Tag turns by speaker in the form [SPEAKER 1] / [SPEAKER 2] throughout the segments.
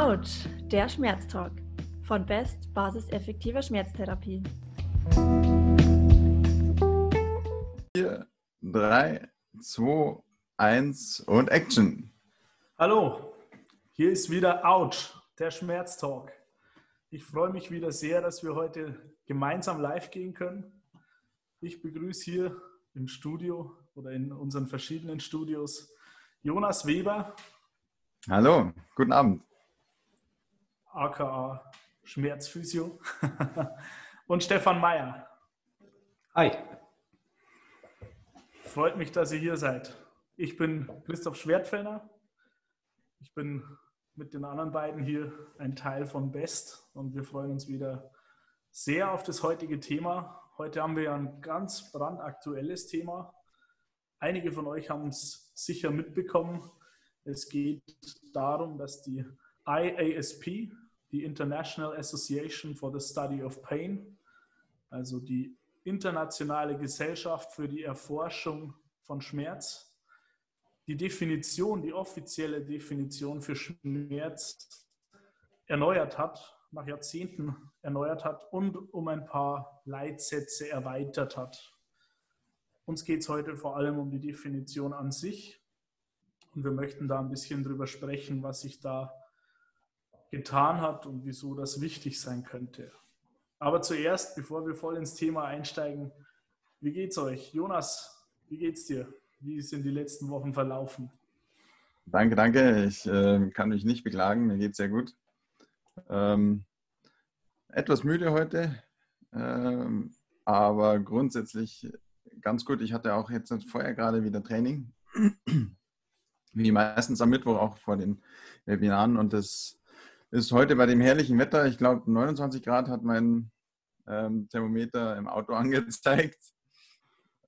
[SPEAKER 1] Autsch, der Schmerztalk von Best Basis effektiver Schmerztherapie.
[SPEAKER 2] 4, 3, 2, 1 und Action.
[SPEAKER 3] Hallo, hier ist wieder Autsch, der Schmerztalk. Ich freue mich wieder sehr, dass wir heute gemeinsam live gehen können. Ich begrüße hier im Studio oder in unseren verschiedenen Studios Jonas Weber.
[SPEAKER 2] Hallo, guten Abend.
[SPEAKER 3] Aka Schmerzphysio. und Stefan Meyer.
[SPEAKER 4] Hi.
[SPEAKER 3] Freut mich, dass ihr hier seid. Ich bin Christoph Schwertfellner. Ich bin mit den anderen beiden hier ein Teil von Best und wir freuen uns wieder sehr auf das heutige Thema. Heute haben wir ja ein ganz brandaktuelles Thema. Einige von euch haben es sicher mitbekommen. Es geht darum, dass die IASP, die International Association for the Study of Pain, also die internationale Gesellschaft für die Erforschung von Schmerz, die Definition, die offizielle Definition für Schmerz erneuert hat, nach Jahrzehnten erneuert hat und um ein paar Leitsätze erweitert hat. Uns geht es heute vor allem um die Definition an sich und wir möchten da ein bisschen drüber sprechen, was sich da getan hat und wieso das wichtig sein könnte. Aber zuerst, bevor wir voll ins Thema einsteigen, wie geht's euch? Jonas, wie geht's dir? Wie sind die letzten Wochen verlaufen?
[SPEAKER 2] Danke, danke. Ich äh, kann mich nicht beklagen. Mir geht es sehr gut. Ähm, etwas müde heute, ähm, aber grundsätzlich ganz gut. Ich hatte auch jetzt vorher gerade wieder Training, wie meistens am Mittwoch auch vor den Webinaren. Und das ist heute bei dem herrlichen Wetter, ich glaube 29 Grad hat mein ähm, Thermometer im Auto angezeigt.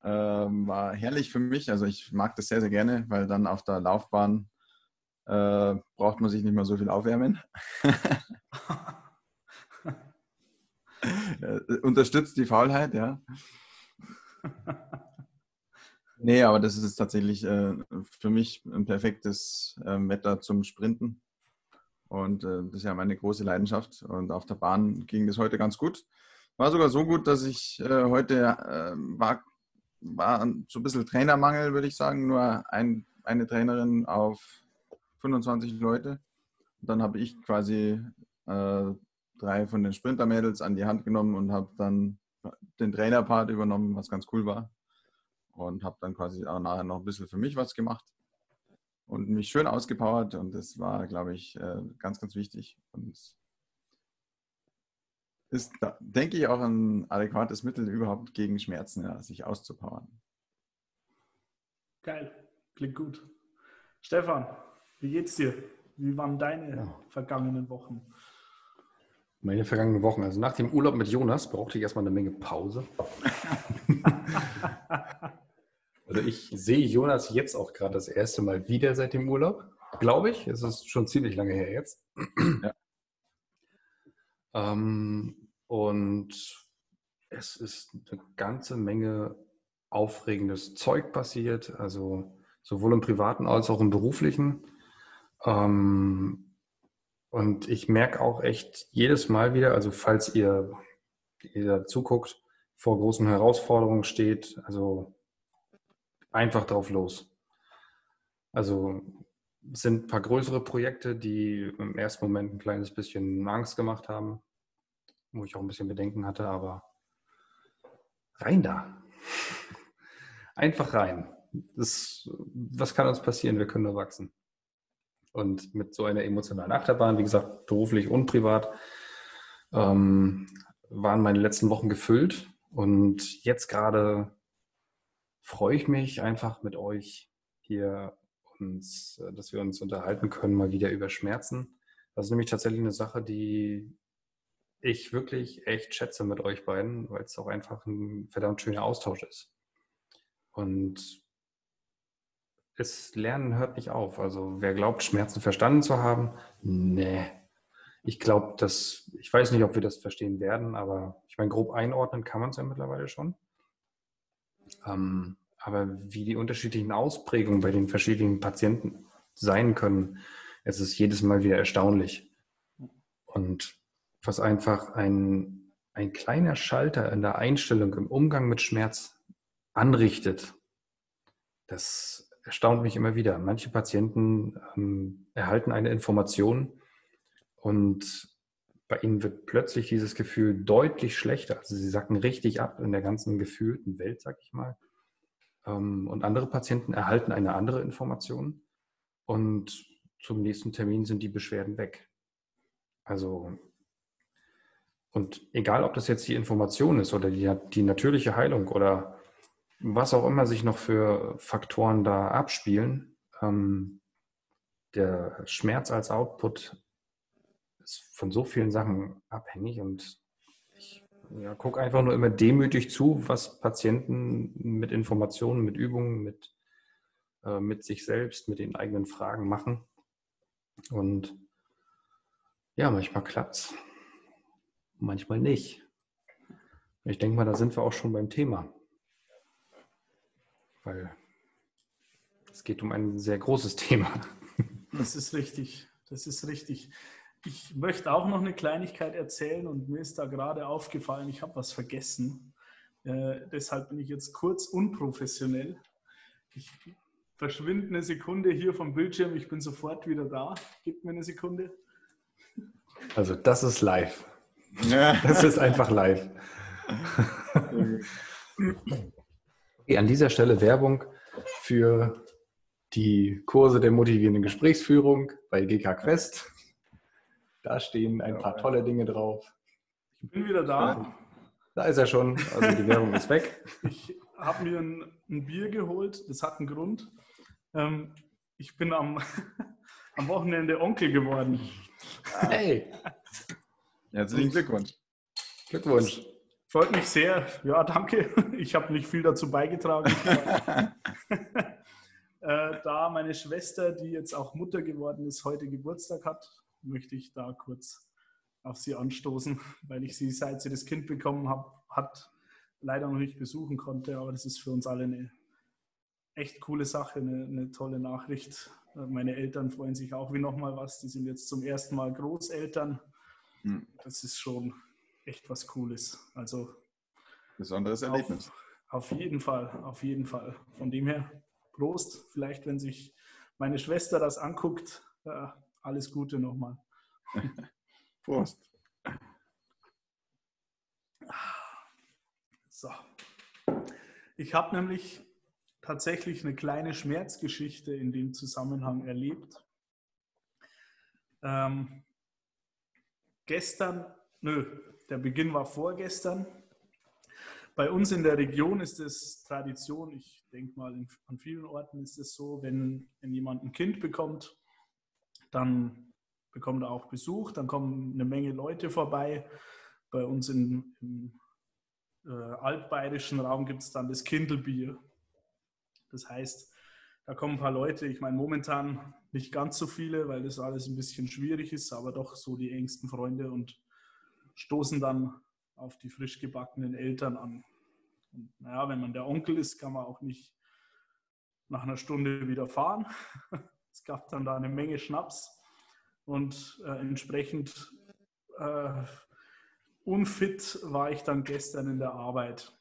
[SPEAKER 2] Ähm, war herrlich für mich. Also ich mag das sehr, sehr gerne, weil dann auf der Laufbahn äh, braucht man sich nicht mehr so viel aufwärmen. äh, unterstützt die Faulheit, ja. Nee, aber das ist tatsächlich äh, für mich ein perfektes äh, Wetter zum Sprinten. Und äh, das ist ja meine große Leidenschaft. Und auf der Bahn ging das heute ganz gut. War sogar so gut, dass ich äh, heute äh, war, war so ein bisschen Trainermangel, würde ich sagen. Nur ein, eine Trainerin auf 25 Leute. Und dann habe ich quasi äh, drei von den Sprintermädels an die Hand genommen und habe dann den Trainerpart übernommen, was ganz cool war. Und habe dann quasi auch nachher noch ein bisschen für mich was gemacht und mich schön ausgepowert. Und das war, glaube ich, äh, ganz, ganz wichtig. Und ist, denke ich, auch ein adäquates Mittel überhaupt gegen Schmerzen, ja, sich auszupowern.
[SPEAKER 3] Geil, klingt gut. Stefan, wie geht's dir? Wie waren deine ja. vergangenen Wochen?
[SPEAKER 4] Meine vergangenen Wochen. Also nach dem Urlaub mit Jonas brauchte ich erstmal eine Menge Pause. also ich sehe Jonas jetzt auch gerade das erste Mal wieder seit dem Urlaub, glaube ich. Es ist schon ziemlich lange her jetzt. Ja. Ähm, und es ist eine ganze Menge aufregendes Zeug passiert, also sowohl im privaten als auch im beruflichen. Ähm, und ich merke auch echt jedes Mal wieder, also falls ihr, ihr zuguckt, vor großen Herausforderungen steht, also einfach drauf los. Also sind ein paar größere Projekte, die im ersten Moment ein kleines bisschen Angst gemacht haben, wo ich auch ein bisschen Bedenken hatte, aber rein da. Einfach rein. Das, was kann uns passieren? Wir können nur wachsen. Und mit so einer emotionalen Achterbahn, wie gesagt, beruflich und privat, ähm, waren meine letzten Wochen gefüllt. Und jetzt gerade freue ich mich einfach mit euch hier uns, äh, dass wir uns unterhalten können, mal wieder über Schmerzen. Das ist nämlich tatsächlich eine Sache, die ich wirklich echt schätze mit euch beiden, weil es auch einfach ein verdammt schöner Austausch ist. Und das Lernen hört nicht auf. Also wer glaubt, Schmerzen verstanden zu haben, nee. Ich glaube, dass, ich weiß nicht, ob wir das verstehen werden, aber ich meine, grob einordnen kann man es ja mittlerweile schon. Ähm, aber wie die unterschiedlichen Ausprägungen bei den verschiedenen Patienten sein können, es ist jedes Mal wieder erstaunlich. Und was einfach ein, ein kleiner Schalter in der Einstellung im Umgang mit Schmerz anrichtet, das erstaunt mich immer wieder. Manche Patienten ähm, erhalten eine Information und bei ihnen wird plötzlich dieses Gefühl deutlich schlechter. Also sie sacken richtig ab in der ganzen gefühlten Welt, sag ich mal. Ähm, und andere Patienten erhalten eine andere Information und zum nächsten Termin sind die Beschwerden weg. Also, und egal, ob das jetzt die Information ist oder die, die natürliche Heilung oder was auch immer sich noch für Faktoren da abspielen, ähm, der Schmerz als Output ist von so vielen Sachen abhängig und ich ja, gucke einfach nur immer demütig zu, was Patienten mit Informationen, mit Übungen, mit, äh, mit sich selbst, mit den eigenen Fragen machen. Und ja, manchmal klappt es, manchmal nicht. Ich denke mal, da sind wir auch schon beim Thema. Weil es geht um ein sehr großes Thema.
[SPEAKER 3] Das ist richtig. Das ist richtig. Ich möchte auch noch eine Kleinigkeit erzählen und mir ist da gerade aufgefallen, ich habe was vergessen. Äh, deshalb bin ich jetzt kurz unprofessionell. Ich verschwinde eine Sekunde hier vom Bildschirm, ich bin sofort wieder da. Gib mir eine Sekunde.
[SPEAKER 4] Also das ist live. Das ist einfach live. Okay, an dieser Stelle Werbung für die Kurse der motivierenden Gesprächsführung bei GK Quest. Da stehen ein paar tolle Dinge drauf.
[SPEAKER 3] Ich bin wieder da.
[SPEAKER 4] Da ist er schon. Also die Werbung ist weg.
[SPEAKER 3] Ich habe mir ein, ein, Bier geholt. Das hat einen Grund. Ähm, ich bin am, am Wochenende Onkel geworden.
[SPEAKER 2] Hey! Herzlichen Glückwunsch.
[SPEAKER 4] Glückwunsch.
[SPEAKER 3] Freut mich sehr. Ja, danke. Ich habe nicht viel dazu beigetragen. Äh, da meine Schwester, die jetzt auch Mutter geworden ist, heute Geburtstag hat, möchte ich da kurz auf sie anstoßen, weil ich sie, seit sie das Kind bekommen habe, hat leider noch nicht besuchen konnte. Aber das ist für uns alle eine echt coole Sache, eine, eine tolle Nachricht. Meine Eltern freuen sich auch wie nochmal was. Die sind jetzt zum ersten Mal Großeltern. Hm. Das ist schon echt was Cooles. Also
[SPEAKER 2] besonderes Erlebnis.
[SPEAKER 3] Auf, auf jeden Fall, auf jeden Fall. Von dem her, Prost. Vielleicht, wenn sich meine Schwester das anguckt, äh, alles Gute nochmal.
[SPEAKER 2] Prost.
[SPEAKER 3] So. Ich habe nämlich tatsächlich eine kleine Schmerzgeschichte in dem Zusammenhang erlebt. Ähm, gestern, nö, der Beginn war vorgestern. Bei uns in der Region ist es Tradition, ich denke mal, in, an vielen Orten ist es so, wenn, wenn jemand ein Kind bekommt, dann bekommt er auch Besuch, dann kommen eine Menge Leute vorbei. Bei uns in, im äh, altbayerischen Raum gibt es dann das Kindelbier. Das heißt, da kommen ein paar Leute, ich meine momentan nicht ganz so viele, weil das alles ein bisschen schwierig ist, aber doch so die engsten Freunde und stoßen dann auf die frisch gebackenen Eltern an. Und naja, wenn man der Onkel ist, kann man auch nicht nach einer Stunde wieder fahren. Es gab dann da eine Menge Schnaps und äh, entsprechend äh, unfit war ich dann gestern in der Arbeit.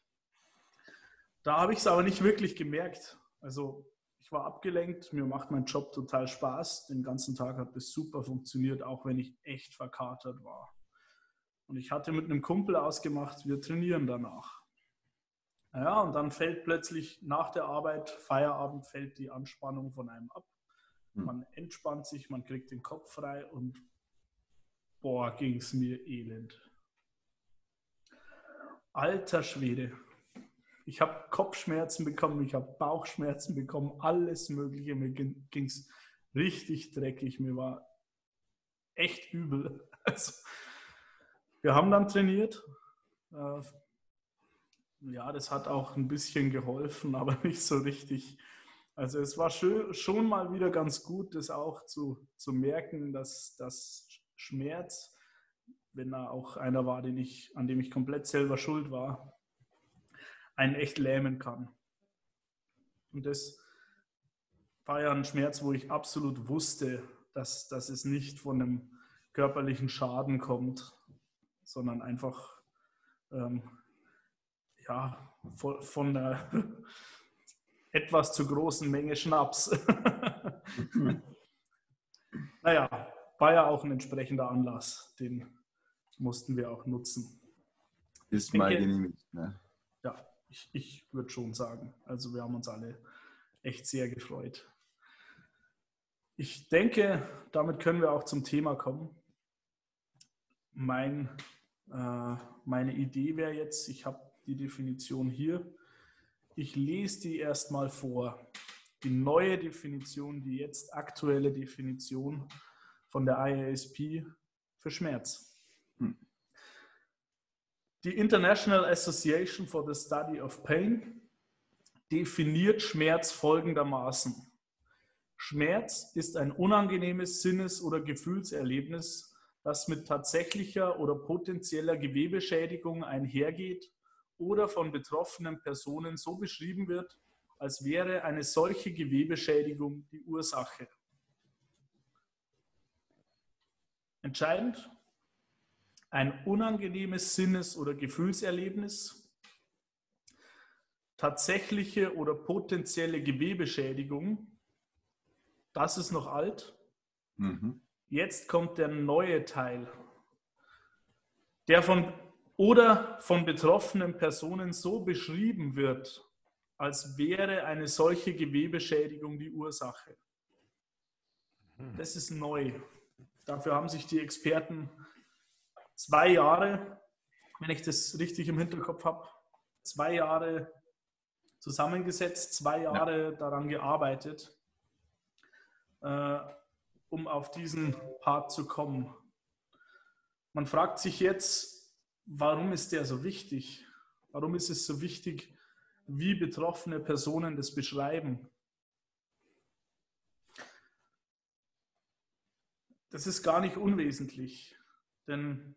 [SPEAKER 3] Da habe ich es aber nicht wirklich gemerkt. Also ich war abgelenkt, mir macht mein Job total Spaß. Den ganzen Tag hat es super funktioniert, auch wenn ich echt verkatert war. Und ich hatte mit einem Kumpel ausgemacht, wir trainieren danach. Ja, und dann fällt plötzlich nach der Arbeit, Feierabend, fällt die Anspannung von einem ab. Hm. Man entspannt sich, man kriegt den Kopf frei und boah, ging es mir elend. Alter Schwede. Ich habe Kopfschmerzen bekommen, ich habe Bauchschmerzen bekommen, alles Mögliche. Mir ging es richtig dreckig. Mir war echt übel. Also, wir haben dann trainiert. Äh, ja, das hat auch ein bisschen geholfen, aber nicht so richtig. Also es war schön, schon mal wieder ganz gut, das auch zu, zu merken, dass das Schmerz, wenn er auch einer war, den ich, an dem ich komplett selber schuld war, einen echt lähmen kann. Und das war ja ein Schmerz, wo ich absolut wusste, dass, dass es nicht von einem körperlichen Schaden kommt, sondern einfach ähm, ja, von, von einer etwas zu großen Menge Schnaps. naja, war ja auch ein entsprechender Anlass, den mussten wir auch nutzen.
[SPEAKER 2] Ist mal genehmigt. Ne?
[SPEAKER 3] Ja, ich, ich würde schon sagen. Also wir haben uns alle echt sehr gefreut. Ich denke, damit können wir auch zum Thema kommen. Mein, äh, meine Idee wäre jetzt, ich habe die Definition hier. Ich lese die erstmal vor. Die neue Definition, die jetzt aktuelle Definition von der IASP für Schmerz. Hm. Die International Association for the Study of Pain definiert Schmerz folgendermaßen. Schmerz ist ein unangenehmes Sinnes- oder Gefühlserlebnis, das mit tatsächlicher oder potenzieller Gewebeschädigung einhergeht oder von betroffenen Personen so beschrieben wird, als wäre eine solche Gewebeschädigung die Ursache. Entscheidend, ein unangenehmes Sinnes- oder Gefühlserlebnis, tatsächliche oder potenzielle Gewebeschädigung, das ist noch alt. Mhm. Jetzt kommt der neue Teil, der von oder von betroffenen Personen so beschrieben wird, als wäre eine solche Gewebeschädigung die Ursache. Mhm. Das ist neu. Dafür haben sich die Experten zwei Jahre, wenn ich das richtig im Hinterkopf habe, zwei Jahre zusammengesetzt, zwei Jahre ja. daran gearbeitet, äh, um auf diesen Part zu kommen. Man fragt sich jetzt, warum ist der so wichtig? Warum ist es so wichtig, wie betroffene Personen das beschreiben? Das ist gar nicht unwesentlich, denn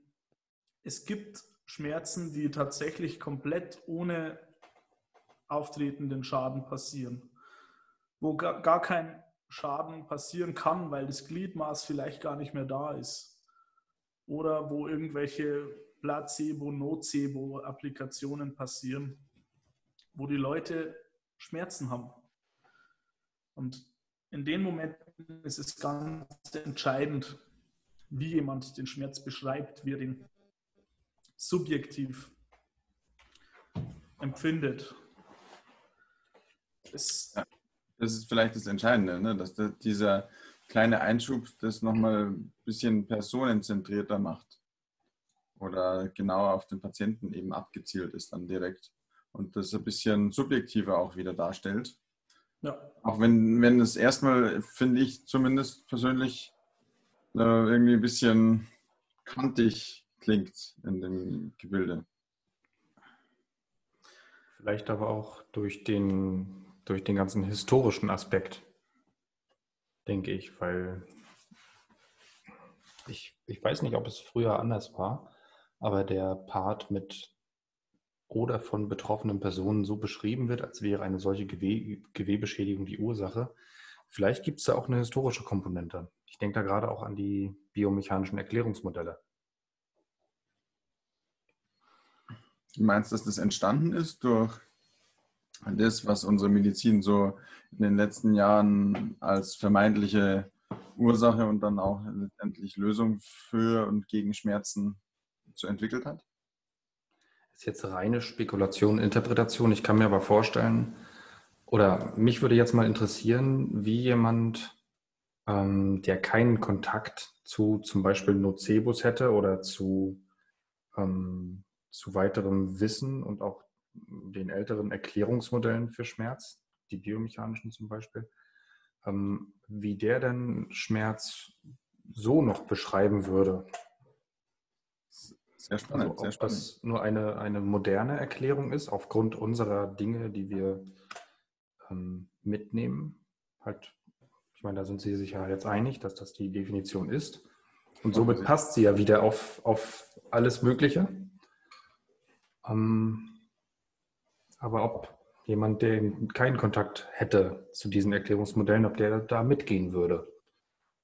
[SPEAKER 3] es gibt Schmerzen, die tatsächlich komplett ohne auftretenden Schaden passieren, wo gar kein Schaden passieren kann, weil das Gliedmaß vielleicht gar nicht mehr da ist oder wo irgendwelche Placebo, Nocebo-Applikationen passieren, wo die Leute Schmerzen haben. Und in den Momenten ist es ganz entscheidend, wie jemand den Schmerz beschreibt, wie er den subjektiv empfindet.
[SPEAKER 2] Das, das ist vielleicht das Entscheidende, ne? dass dieser kleine Einschub das nochmal ein bisschen personenzentrierter macht oder genauer auf den Patienten eben abgezielt ist dann direkt und das ein bisschen subjektiver auch wieder darstellt. Ja. Auch wenn, wenn es erstmal, finde ich zumindest persönlich, äh, irgendwie ein bisschen kantig klingt in dem Gebilde.
[SPEAKER 4] Vielleicht aber auch durch den, durch den ganzen historischen Aspekt, denke ich, weil ich, ich weiß nicht, ob es früher anders war, aber der Part mit oder von betroffenen Personen so beschrieben wird, als wäre eine solche Gewe Gewebeschädigung die Ursache. Vielleicht gibt es da auch eine historische Komponente. Ich denke da gerade auch an die biomechanischen Erklärungsmodelle.
[SPEAKER 2] Du meinst, dass das entstanden ist durch das, was unsere Medizin so in den letzten Jahren als vermeintliche Ursache und dann auch letztendlich Lösung für und gegen Schmerzen so entwickelt hat?
[SPEAKER 4] Das ist jetzt reine Spekulation, Interpretation. Ich kann mir aber vorstellen, oder mich würde jetzt mal interessieren, wie jemand, ähm, der keinen Kontakt zu zum Beispiel Nocebus hätte oder zu, ähm, zu weiterem Wissen und auch den älteren Erklärungsmodellen für Schmerz, die biomechanischen zum Beispiel, ähm, wie der denn Schmerz so noch beschreiben würde. Sehr spannend. Also, ob sehr spannend. das nur eine, eine moderne Erklärung ist, aufgrund unserer Dinge, die wir ähm, mitnehmen. Halt, ich meine, da sind Sie sich ja jetzt einig, dass das die Definition ist. Und somit passt sie ja wieder auf, auf alles Mögliche. Ähm, aber ob jemand, der keinen Kontakt hätte zu diesen Erklärungsmodellen, ob der da mitgehen würde.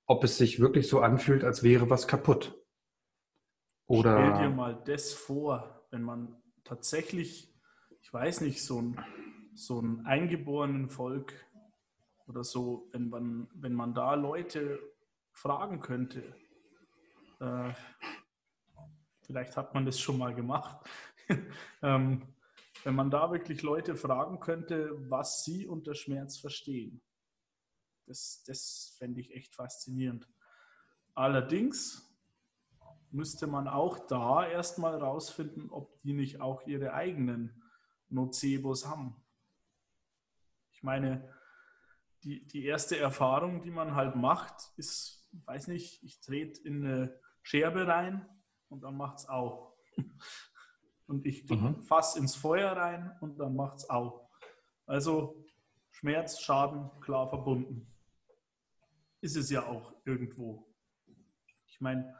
[SPEAKER 4] ob es sich wirklich so anfühlt, als wäre was kaputt. Oder
[SPEAKER 3] Stell dir mal das vor, wenn man tatsächlich, ich weiß nicht, so ein, so ein eingeborenen Volk oder so, wenn man, wenn man da Leute fragen könnte, äh, vielleicht hat man das schon mal gemacht, ähm, wenn man da wirklich Leute fragen könnte, was sie unter Schmerz verstehen. Das, das fände ich echt faszinierend. Allerdings müsste man auch da erstmal rausfinden, ob die nicht auch ihre eigenen Nocebos haben. Ich meine, die, die erste Erfahrung, die man halt macht, ist, weiß nicht, ich trete in eine Scherbe rein und dann macht es auch. Und ich mhm. fass ins Feuer rein und dann macht es auch. Also Schmerz, Schaden, klar verbunden. Ist es ja auch irgendwo. Ich meine,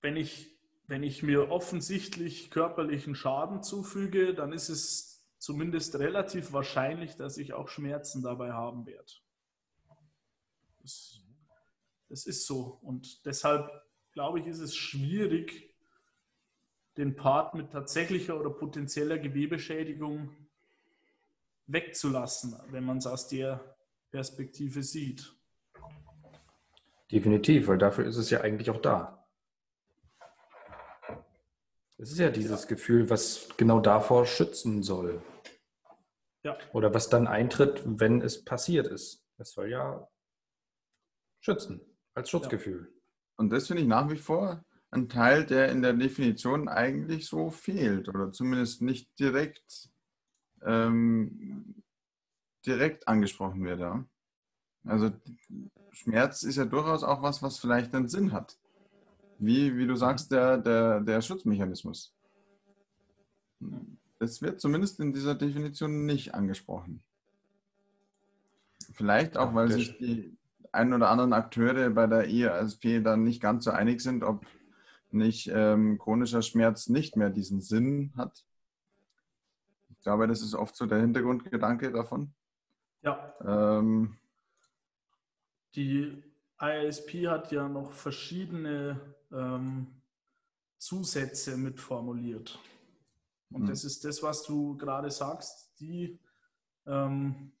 [SPEAKER 3] wenn, ich, wenn ich mir offensichtlich körperlichen Schaden zufüge, dann ist es zumindest relativ wahrscheinlich, dass ich auch Schmerzen dabei haben werde. Das, das ist so. Und deshalb glaube ich, ist es schwierig, den Part mit tatsächlicher oder potenzieller Gewebeschädigung wegzulassen, wenn man es aus der Perspektive sieht.
[SPEAKER 4] Definitiv, weil dafür ist es ja eigentlich auch da. Es ist ja dieses ja. Gefühl, was genau davor schützen soll. Ja. Oder was dann eintritt, wenn es passiert ist. Es soll ja schützen, als Schutzgefühl. Ja.
[SPEAKER 2] Und das finde ich nach wie vor ein Teil, der in der Definition eigentlich so fehlt oder zumindest nicht direkt, ähm, direkt angesprochen wird. Ja? Also Schmerz ist ja durchaus auch was, was vielleicht einen Sinn hat. Wie, wie du sagst, der, der, der Schutzmechanismus. Das wird zumindest in dieser Definition nicht angesprochen. Vielleicht auch, weil sich die ein oder anderen Akteure bei der IASP dann nicht ganz so einig sind, ob nicht ähm, chronischer Schmerz nicht mehr diesen Sinn hat. Ich glaube, das ist oft so der Hintergrundgedanke davon.
[SPEAKER 3] Ja. Ähm, die ISP hat ja noch verschiedene ähm, Zusätze mitformuliert. Und mhm. das ist das, was du gerade sagst, die ähm,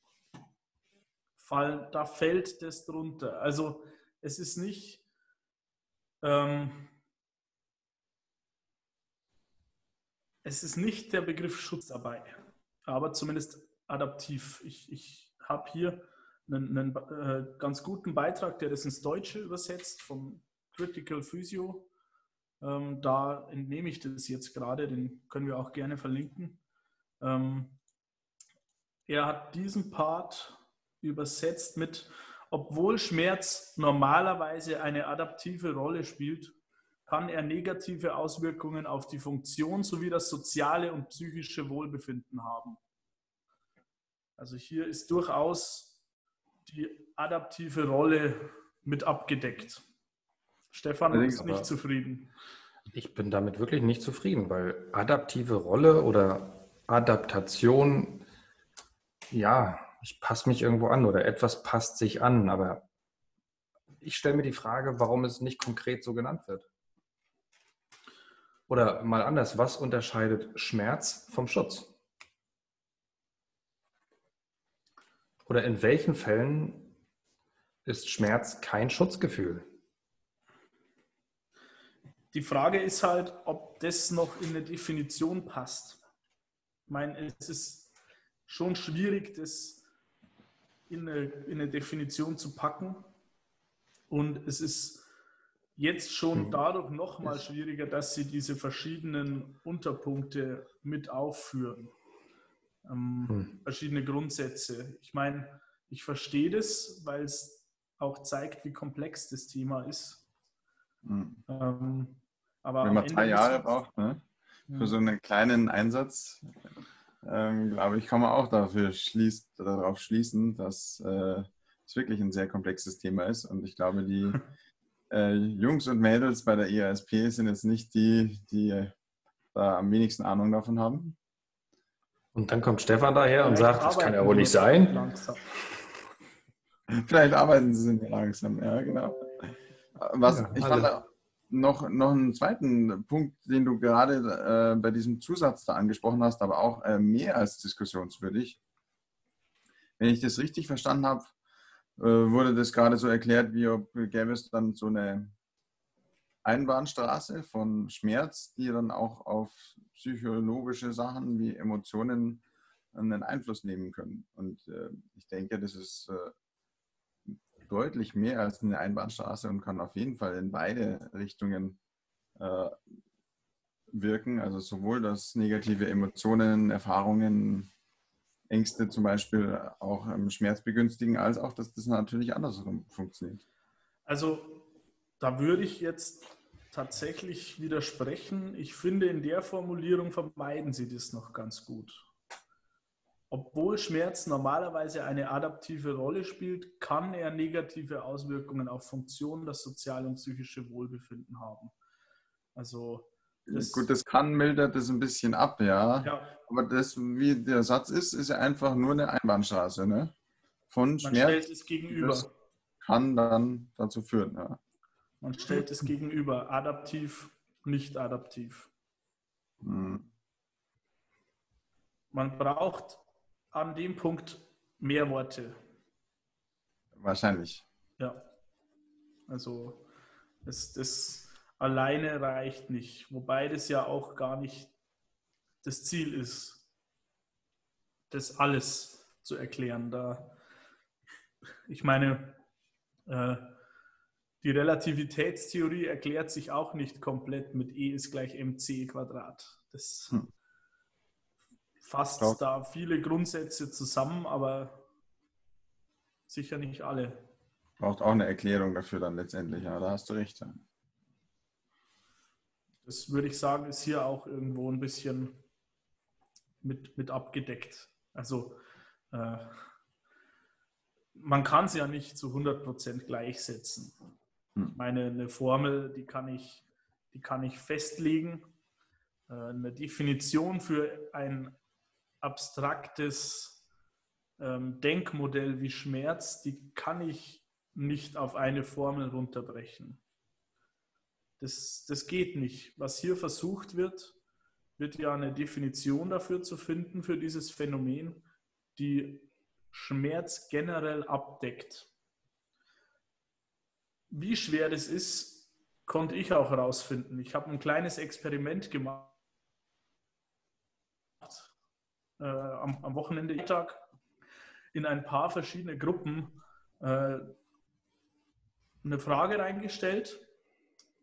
[SPEAKER 3] fallen, da fällt das drunter. Also es ist nicht ähm, es ist nicht der Begriff Schutz dabei, aber zumindest adaptiv. Ich, ich habe hier einen, einen äh, ganz guten Beitrag, der das ins Deutsche übersetzt, vom Critical Physio. Ähm, da entnehme ich das jetzt gerade, den können wir auch gerne verlinken. Ähm, er hat diesen Part übersetzt mit, obwohl Schmerz normalerweise eine adaptive Rolle spielt, kann er negative Auswirkungen auf die Funktion sowie das soziale und psychische Wohlbefinden haben. Also hier ist durchaus die adaptive Rolle mit abgedeckt. Stefan ist nicht zufrieden.
[SPEAKER 4] Ich bin damit wirklich nicht zufrieden, weil adaptive Rolle oder Adaptation, ja, ich passe mich irgendwo an oder etwas passt sich an, aber ich stelle mir die Frage, warum es nicht konkret so genannt wird. Oder mal anders, was unterscheidet Schmerz vom Schutz? Oder in welchen Fällen ist Schmerz kein Schutzgefühl?
[SPEAKER 3] Die Frage ist halt, ob das noch in eine Definition passt. Ich meine, es ist schon schwierig, das in eine, in eine Definition zu packen. Und es ist jetzt schon hm. dadurch noch mal schwieriger, dass sie diese verschiedenen Unterpunkte mit aufführen ähm, hm. verschiedene Grundsätze. Ich meine, ich verstehe das, weil es auch zeigt, wie komplex das Thema ist.
[SPEAKER 2] Hm. Ähm, aber Wenn man drei Jahre braucht, ne? für hm. so einen kleinen Einsatz, ähm, glaube ich, kann man auch dafür schließt, darauf schließen, dass äh, es wirklich ein sehr komplexes Thema ist. Und ich glaube, die äh, Jungs und Mädels bei der IASP sind jetzt nicht die, die da am wenigsten Ahnung davon haben.
[SPEAKER 4] Und dann kommt Stefan daher und sagt, das kann ja wohl nicht sein.
[SPEAKER 2] Vielleicht arbeiten sie langsam, ja, genau. Was, ja, ich fand noch, noch einen zweiten Punkt, den du gerade äh, bei diesem Zusatz da angesprochen hast, aber auch äh, mehr als diskussionswürdig. Wenn ich das richtig verstanden habe, äh, wurde das gerade so erklärt, wie ob gäbe es dann so eine Einbahnstraße von Schmerz, die dann auch auf psychologische Sachen wie Emotionen einen Einfluss nehmen können. Und äh, ich denke, das ist äh, deutlich mehr als eine Einbahnstraße und kann auf jeden Fall in beide Richtungen äh, wirken. Also sowohl, dass negative Emotionen, Erfahrungen, Ängste zum Beispiel auch ähm, Schmerz begünstigen, als auch, dass das natürlich andersrum funktioniert.
[SPEAKER 3] Also da würde ich jetzt tatsächlich widersprechen. Ich finde, in der Formulierung vermeiden Sie das noch ganz gut. Obwohl Schmerz normalerweise eine adaptive Rolle spielt, kann er negative Auswirkungen auf Funktionen, das soziale und psychische Wohlbefinden haben. Also
[SPEAKER 2] das, Gut, das kann mildert das ein bisschen ab, ja. ja. Aber das, wie der Satz ist, ist ja einfach nur eine Einbahnstraße, ne? Von Man Schmerz.
[SPEAKER 3] stellt es gegenüber. Das
[SPEAKER 2] kann dann dazu führen, ja.
[SPEAKER 3] Man stellt es gegenüber, adaptiv, nicht adaptiv. Hm. Man braucht an dem Punkt mehr Worte.
[SPEAKER 2] Wahrscheinlich.
[SPEAKER 3] Ja. Also das, das alleine reicht nicht, wobei das ja auch gar nicht das Ziel ist, das alles zu erklären. Da, ich meine, äh, die Relativitätstheorie erklärt sich auch nicht komplett mit E ist gleich mc Quadrat. Das hm fasst Braucht. da viele Grundsätze zusammen, aber sicher nicht alle.
[SPEAKER 2] Braucht auch eine Erklärung dafür dann letztendlich, ja, da hast du recht.
[SPEAKER 3] Das würde ich sagen, ist hier auch irgendwo ein bisschen mit, mit abgedeckt. Also äh, man kann es ja nicht zu 100% gleichsetzen. Hm. Meine eine Formel, die kann ich, die kann ich festlegen. Äh, eine Definition für ein abstraktes ähm, Denkmodell wie Schmerz, die kann ich nicht auf eine Formel runterbrechen. Das, das geht nicht. Was hier versucht wird, wird ja eine Definition dafür zu finden, für dieses Phänomen, die Schmerz generell abdeckt. Wie schwer das ist, konnte ich auch herausfinden. Ich habe ein kleines Experiment gemacht äh, am, am, Wochenende Tag in ein paar verschiedene Gruppen äh, eine Frage reingestellt.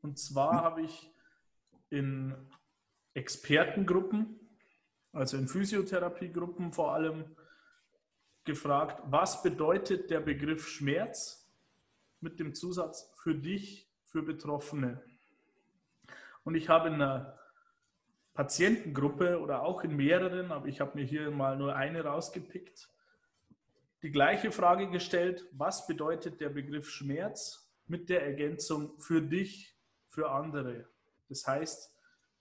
[SPEAKER 3] Und zwar hm. habe ich in Expertengruppen, also in Physiotherapiegruppen vor allem, gefragt, was bedeutet der Begriff Schmerz mit dem Zusatz für dich, für Betroffene. Und ich habe in einer Patientengruppe oder auch in mehreren, aber ich habe mir hier mal nur eine rausgepickt, die gleiche Frage gestellt, was bedeutet der Begriff Schmerz mit der Ergänzung für dich, für andere. Das heißt,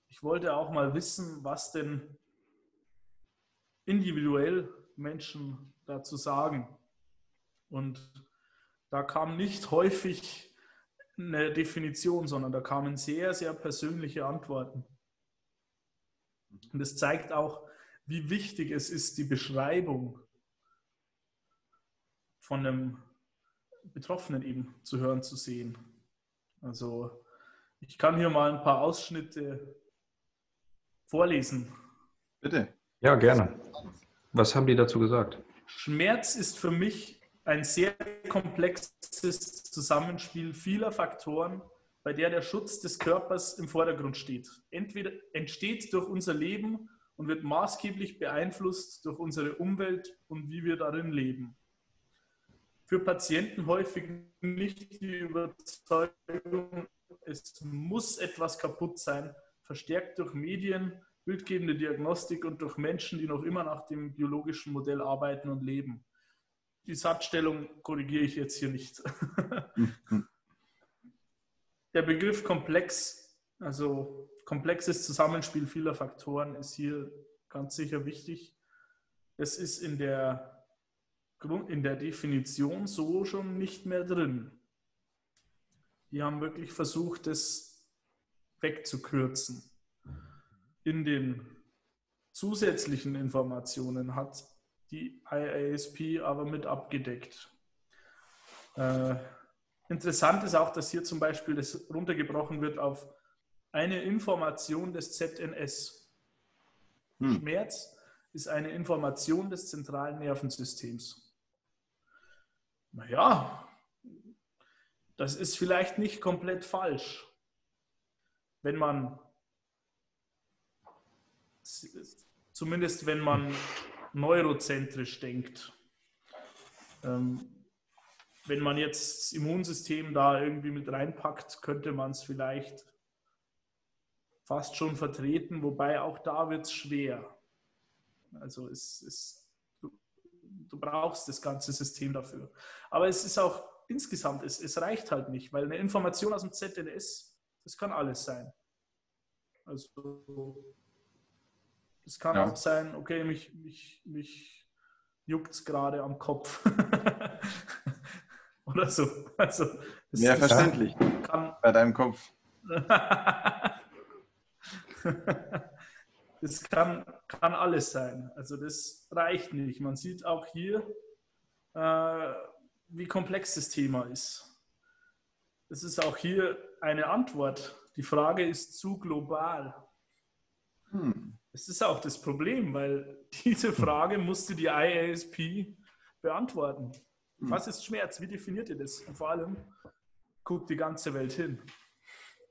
[SPEAKER 3] ich wollte auch mal wissen, was denn individuell Menschen dazu sagen. Und da kam nicht häufig eine Definition, sondern da kamen sehr, sehr persönliche Antworten. Und es zeigt auch, wie wichtig es ist, die Beschreibung von einem Betroffenen eben zu hören, zu sehen. Also ich kann hier mal ein paar Ausschnitte vorlesen.
[SPEAKER 4] Bitte. Ja, gerne. Was haben die dazu gesagt?
[SPEAKER 3] Schmerz ist für mich ein sehr komplexes Zusammenspiel vieler Faktoren, bei der der Schutz des Körpers im Vordergrund steht. Entweder entsteht durch unser Leben und wird maßgeblich beeinflusst durch unsere Umwelt und wie wir darin leben. Für Patienten häufig nicht die Überzeugung, es muss etwas kaputt sein, verstärkt durch Medien, bildgebende Diagnostik und durch Menschen, die noch immer nach dem biologischen Modell arbeiten und leben. Die Satzstellung korrigiere ich jetzt hier nicht. der Begriff komplex, also komplexes Zusammenspiel vieler Faktoren ist hier ganz sicher wichtig. Es ist in der in der Definition so schon nicht mehr drin. Die haben wirklich versucht, das wegzukürzen. In den zusätzlichen Informationen hat die IASP aber mit abgedeckt. Äh, interessant ist auch, dass hier zum Beispiel das runtergebrochen wird auf eine Information des ZNS. Hm. Schmerz ist eine Information des zentralen Nervensystems. Naja, das ist vielleicht nicht komplett falsch, wenn man, zumindest wenn man neurozentrisch denkt. Ähm, wenn man jetzt das Immunsystem da irgendwie mit reinpackt, könnte man es vielleicht fast schon vertreten, wobei auch da wird es schwer. Also es ist, du, du, brauchst das ganze System dafür. Aber es ist auch insgesamt, es, es reicht halt nicht, weil eine Information aus dem ZNS, das kann alles sein. Also es kann ja. auch sein, okay, mich, mich, mich juckt es gerade am Kopf. Oder so. Also,
[SPEAKER 2] Mehr verständlich. Kann, bei deinem Kopf.
[SPEAKER 3] das kann, kann alles sein. Also das reicht nicht. Man sieht auch hier, äh, wie komplex das Thema ist. Es ist auch hier eine Antwort. Die Frage ist zu global. Hm. Das ist auch das Problem, weil diese Frage musste die IASP beantworten. Hm. Was ist Schmerz? Wie definiert ihr das? Und vor allem guckt die ganze Welt hin.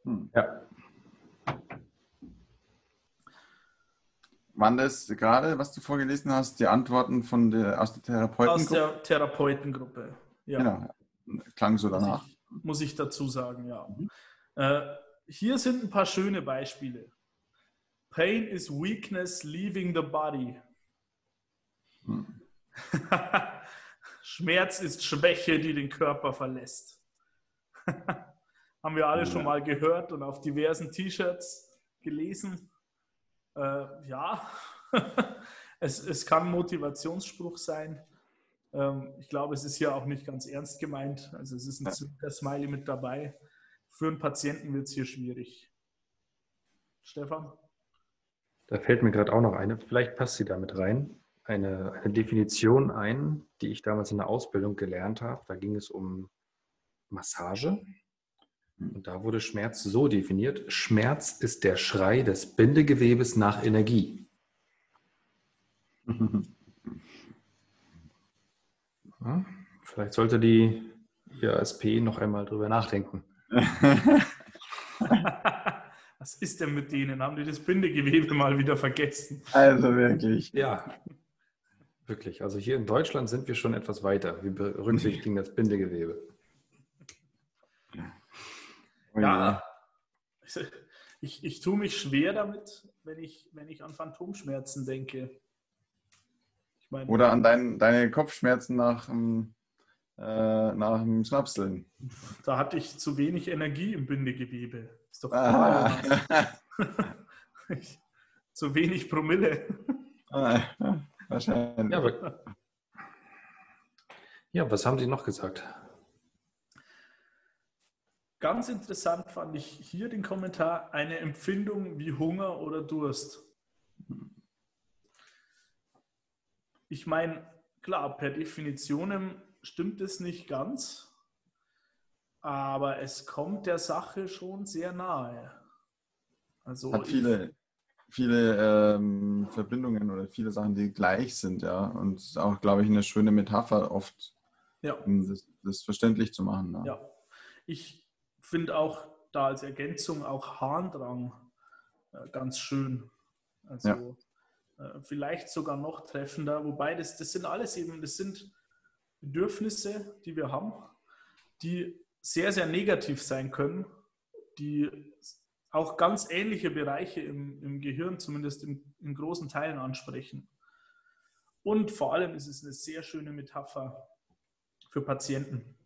[SPEAKER 2] Hm. Ja. Waren das gerade, was du vorgelesen hast, die Antworten von der, aus der Therapeutengruppe?
[SPEAKER 3] Aus der Therapeutengruppe,
[SPEAKER 2] ja. Genau, klang so danach.
[SPEAKER 3] Muss ich, muss ich dazu sagen, ja. Mhm. Äh, hier sind ein paar schöne Beispiele. Pain is weakness leaving the body. Hm. Schmerz ist Schwäche, die den Körper verlässt. Haben wir alle ja. schon mal gehört und auf diversen T-Shirts gelesen. Äh, ja, es, es kann Motivationsspruch sein. Ähm, ich glaube, es ist hier auch nicht ganz ernst gemeint. Also es ist ein Smiley mit dabei. Für einen Patienten wird es hier schwierig. Stefan?
[SPEAKER 4] Da fällt mir gerade auch noch eine, vielleicht passt sie damit rein, eine, eine Definition ein, die ich damals in der Ausbildung gelernt habe. Da ging es um Massage. Und da wurde Schmerz so definiert, Schmerz ist der Schrei des Bindegewebes nach Energie. Ja, vielleicht sollte die IASP noch einmal drüber nachdenken.
[SPEAKER 3] Was ist denn mit denen? Haben die das Bindegewebe mal wieder vergessen?
[SPEAKER 2] Also wirklich.
[SPEAKER 4] Ja, wirklich. Also hier in Deutschland sind wir schon etwas weiter. Wir berücksichtigen das Bindegewebe.
[SPEAKER 3] Ja, ich, ich tue mich schwer damit, wenn ich, wenn ich an Phantomschmerzen denke.
[SPEAKER 2] Meine, Oder an dein, deine Kopfschmerzen nach, äh, nach dem Schnapseln.
[SPEAKER 3] Da hatte ich zu wenig Energie im Bindegewebe. Ist doch ah. zu wenig Promille.
[SPEAKER 4] Ah, wahrscheinlich. Ja, aber, ja, was haben Sie noch gesagt?
[SPEAKER 3] Ganz interessant fand ich hier den Kommentar, eine Empfindung wie Hunger oder Durst. Ich meine, klar, per Definition stimmt es nicht ganz, aber es kommt der Sache schon sehr nahe.
[SPEAKER 2] Also Hat viele, viele ähm, Verbindungen oder viele Sachen, die gleich sind, ja. Und auch, glaube ich, eine schöne Metapher oft, ja. um das, das verständlich zu machen.
[SPEAKER 3] Ja, ja. ich finde auch da als Ergänzung auch Harndrang äh, ganz schön. Also ja. äh, vielleicht sogar noch treffender, wobei das, das sind alles eben, das sind Bedürfnisse, die wir haben, die sehr, sehr negativ sein können, die auch ganz ähnliche Bereiche im, im Gehirn, zumindest in, in großen Teilen ansprechen. Und vor allem ist es eine sehr schöne Metapher für Patienten.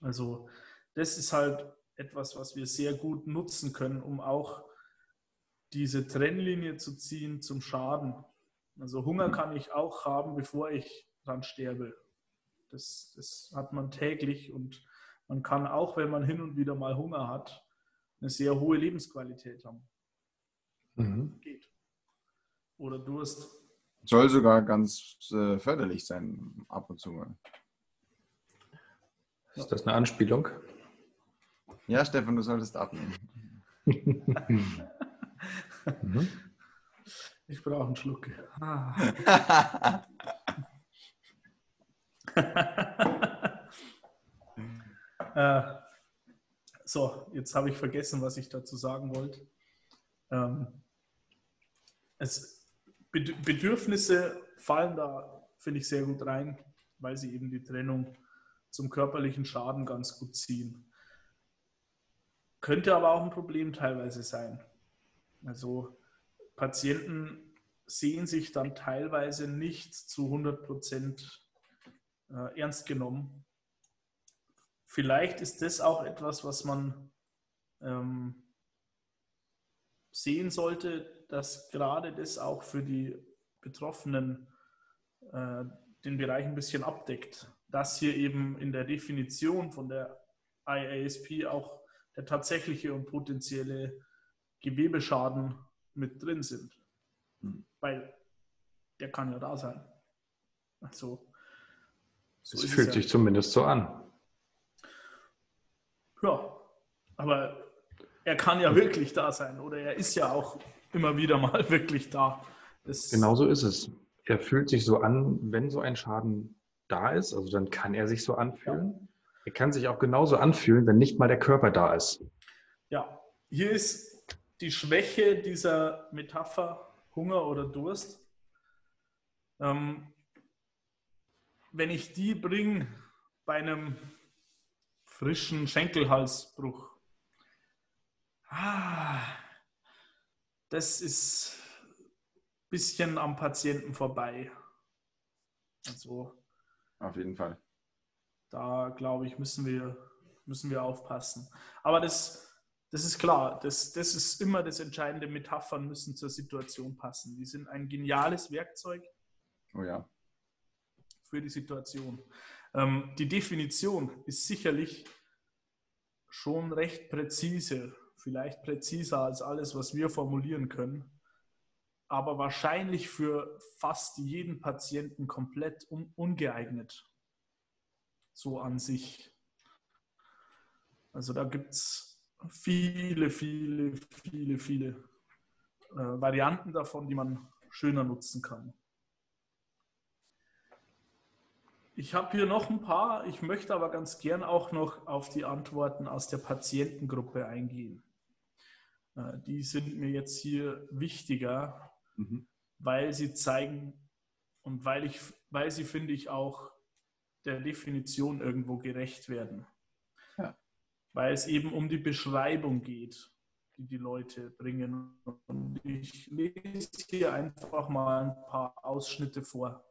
[SPEAKER 3] Also das ist halt etwas, was wir sehr gut nutzen können, um auch diese Trennlinie zu ziehen zum Schaden. Also Hunger kann ich auch haben, bevor ich dran sterbe. Das, das hat man täglich und man kann auch, wenn man hin und wieder mal Hunger hat, eine sehr hohe Lebensqualität haben. Mhm. Geht. Oder Durst.
[SPEAKER 2] Soll sogar ganz äh, förderlich sein, ab und zu mal.
[SPEAKER 4] Ist das eine Anspielung?
[SPEAKER 2] Ja, Stefan, du solltest abnehmen.
[SPEAKER 3] mhm. Ich brauche einen Schluck. Ah. äh, so, jetzt habe ich vergessen, was ich dazu sagen wollte. Ähm, es, Bedürfnisse fallen da, finde ich, sehr gut rein, weil sie eben die Trennung zum körperlichen Schaden ganz gut ziehen. Könnte aber auch ein Problem teilweise sein. Also Patienten sehen sich dann teilweise nicht zu 100 Prozent äh, ernst genommen. Vielleicht ist das auch etwas, was man ähm, sehen sollte, dass gerade das auch für die Betroffenen äh, den Bereich ein bisschen abdeckt. Dass hier eben in der Definition von der IASP auch der tatsächliche und potenzielle Gewebeschaden mit drin sind. Hm. Weil der kann ja da sein. Also,
[SPEAKER 4] so es fühlt es sich ja. zumindest so an.
[SPEAKER 3] Ja, aber er kann ja wirklich da sein oder er ist ja auch immer wieder mal wirklich da.
[SPEAKER 4] Das Genauso ist es. Er fühlt sich so an, wenn so ein Schaden da ist, also dann kann er sich so anfühlen. Ja. Er kann sich auch genauso anfühlen, wenn nicht mal der Körper da ist.
[SPEAKER 3] Ja, hier ist die Schwäche dieser Metapher Hunger oder Durst. Ähm, wenn ich die bringe bei einem frischen Schenkelhalsbruch, ah, das ist ein bisschen am Patienten vorbei. Also,
[SPEAKER 2] Auf jeden Fall.
[SPEAKER 3] Da glaube ich, müssen wir, müssen wir aufpassen. Aber das, das ist klar, das, das ist immer das Entscheidende. Metaphern müssen zur Situation passen. Die sind ein geniales Werkzeug.
[SPEAKER 2] Oh ja.
[SPEAKER 3] Für die Situation. Ähm, die Definition ist sicherlich schon recht präzise, vielleicht präziser als alles, was wir formulieren können, aber wahrscheinlich für fast jeden Patienten komplett un ungeeignet. So an sich. Also da gibt es viele, viele, viele, viele äh, Varianten davon, die man schöner nutzen kann. Ich habe hier noch ein paar, ich möchte aber ganz gern auch noch auf die Antworten aus der Patientengruppe eingehen. Äh, die sind mir jetzt hier wichtiger, mhm. weil sie zeigen und weil, ich, weil sie, finde ich, auch der Definition irgendwo gerecht werden weil es eben um die Beschreibung geht, die die Leute bringen. Und ich lese hier einfach mal ein paar Ausschnitte vor.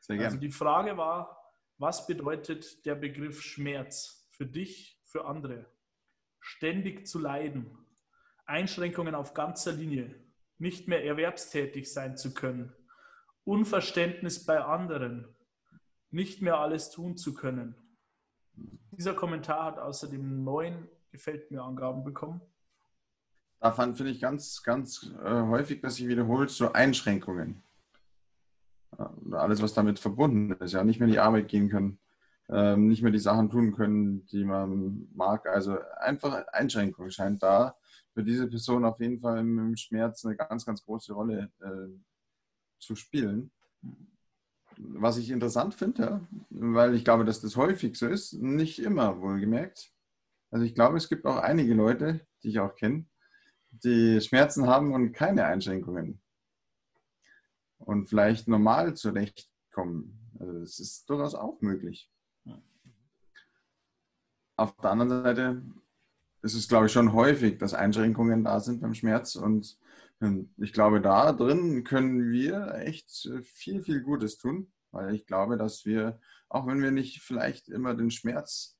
[SPEAKER 3] Sehr gerne. Also die Frage war, was bedeutet der Begriff Schmerz für dich, für andere? Ständig zu leiden, Einschränkungen auf ganzer Linie, nicht mehr erwerbstätig sein zu können, Unverständnis bei anderen, nicht mehr alles tun zu können, dieser Kommentar hat außerdem neun Gefällt mir Angaben bekommen.
[SPEAKER 2] Da finde ich ganz, ganz äh, häufig, dass sich wiederholt, so Einschränkungen. Alles, was damit verbunden ist. Ja, nicht mehr in die Arbeit gehen können, äh, nicht mehr die Sachen tun können, die man mag. Also einfach Einschränkungen scheint da für diese Person auf jeden Fall im Schmerz eine ganz, ganz große Rolle äh, zu spielen was ich interessant finde, weil ich glaube, dass das häufig so ist, nicht immer wohlgemerkt. Also ich glaube, es gibt auch einige Leute, die ich auch kenne, die Schmerzen haben und keine Einschränkungen. Und vielleicht normal zurechtkommen. Also das ist durchaus auch möglich. Auf der anderen Seite ist es, glaube ich, schon häufig, dass Einschränkungen da sind beim Schmerz und ich glaube, da drin können wir echt viel, viel Gutes tun, weil ich glaube, dass wir, auch wenn wir nicht vielleicht immer den Schmerz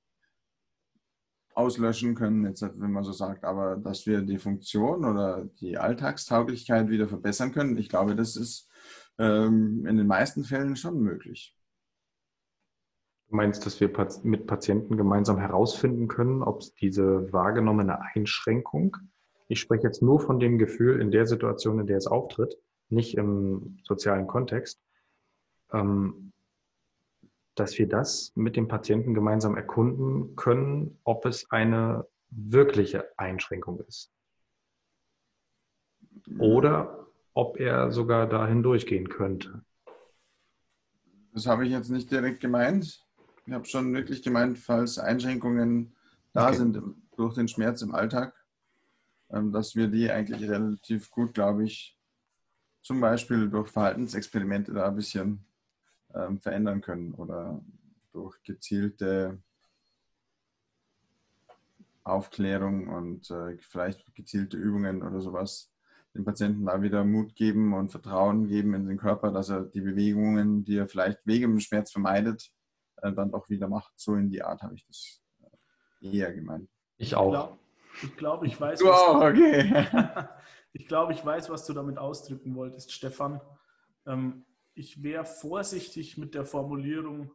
[SPEAKER 2] auslöschen können, jetzt, wenn man so sagt, aber dass wir die Funktion oder die Alltagstauglichkeit wieder verbessern können, ich glaube, das ist ähm, in den meisten Fällen schon möglich.
[SPEAKER 4] Du meinst, dass wir mit Patienten gemeinsam herausfinden können, ob es diese wahrgenommene Einschränkung, ich spreche jetzt nur von dem Gefühl in der Situation, in der es auftritt, nicht im sozialen Kontext, ähm, dass wir das mit dem Patienten gemeinsam erkunden können, ob es eine wirkliche Einschränkung ist. Oder ob er sogar dahin durchgehen könnte.
[SPEAKER 2] Das habe ich jetzt nicht direkt gemeint. Ich habe schon wirklich gemeint, falls Einschränkungen da okay. sind durch den Schmerz im Alltag, ähm, dass wir die eigentlich relativ gut, glaube ich, zum Beispiel durch Verhaltensexperimente da ein bisschen ähm, verändern können oder durch gezielte Aufklärung und äh, vielleicht gezielte Übungen oder sowas dem Patienten da wieder Mut geben und Vertrauen geben in den Körper, dass er die Bewegungen, die er vielleicht wegen dem Schmerz vermeidet, äh, dann doch wieder macht. So in die Art habe ich das äh, eher gemeint.
[SPEAKER 4] Ich auch.
[SPEAKER 3] Ich glaube, ich, glaub, ich weiß.
[SPEAKER 2] Du auch, okay.
[SPEAKER 3] ich glaube, ich weiß, was du damit ausdrücken wolltest, Stefan. Ähm, ich wäre vorsichtig mit der Formulierung,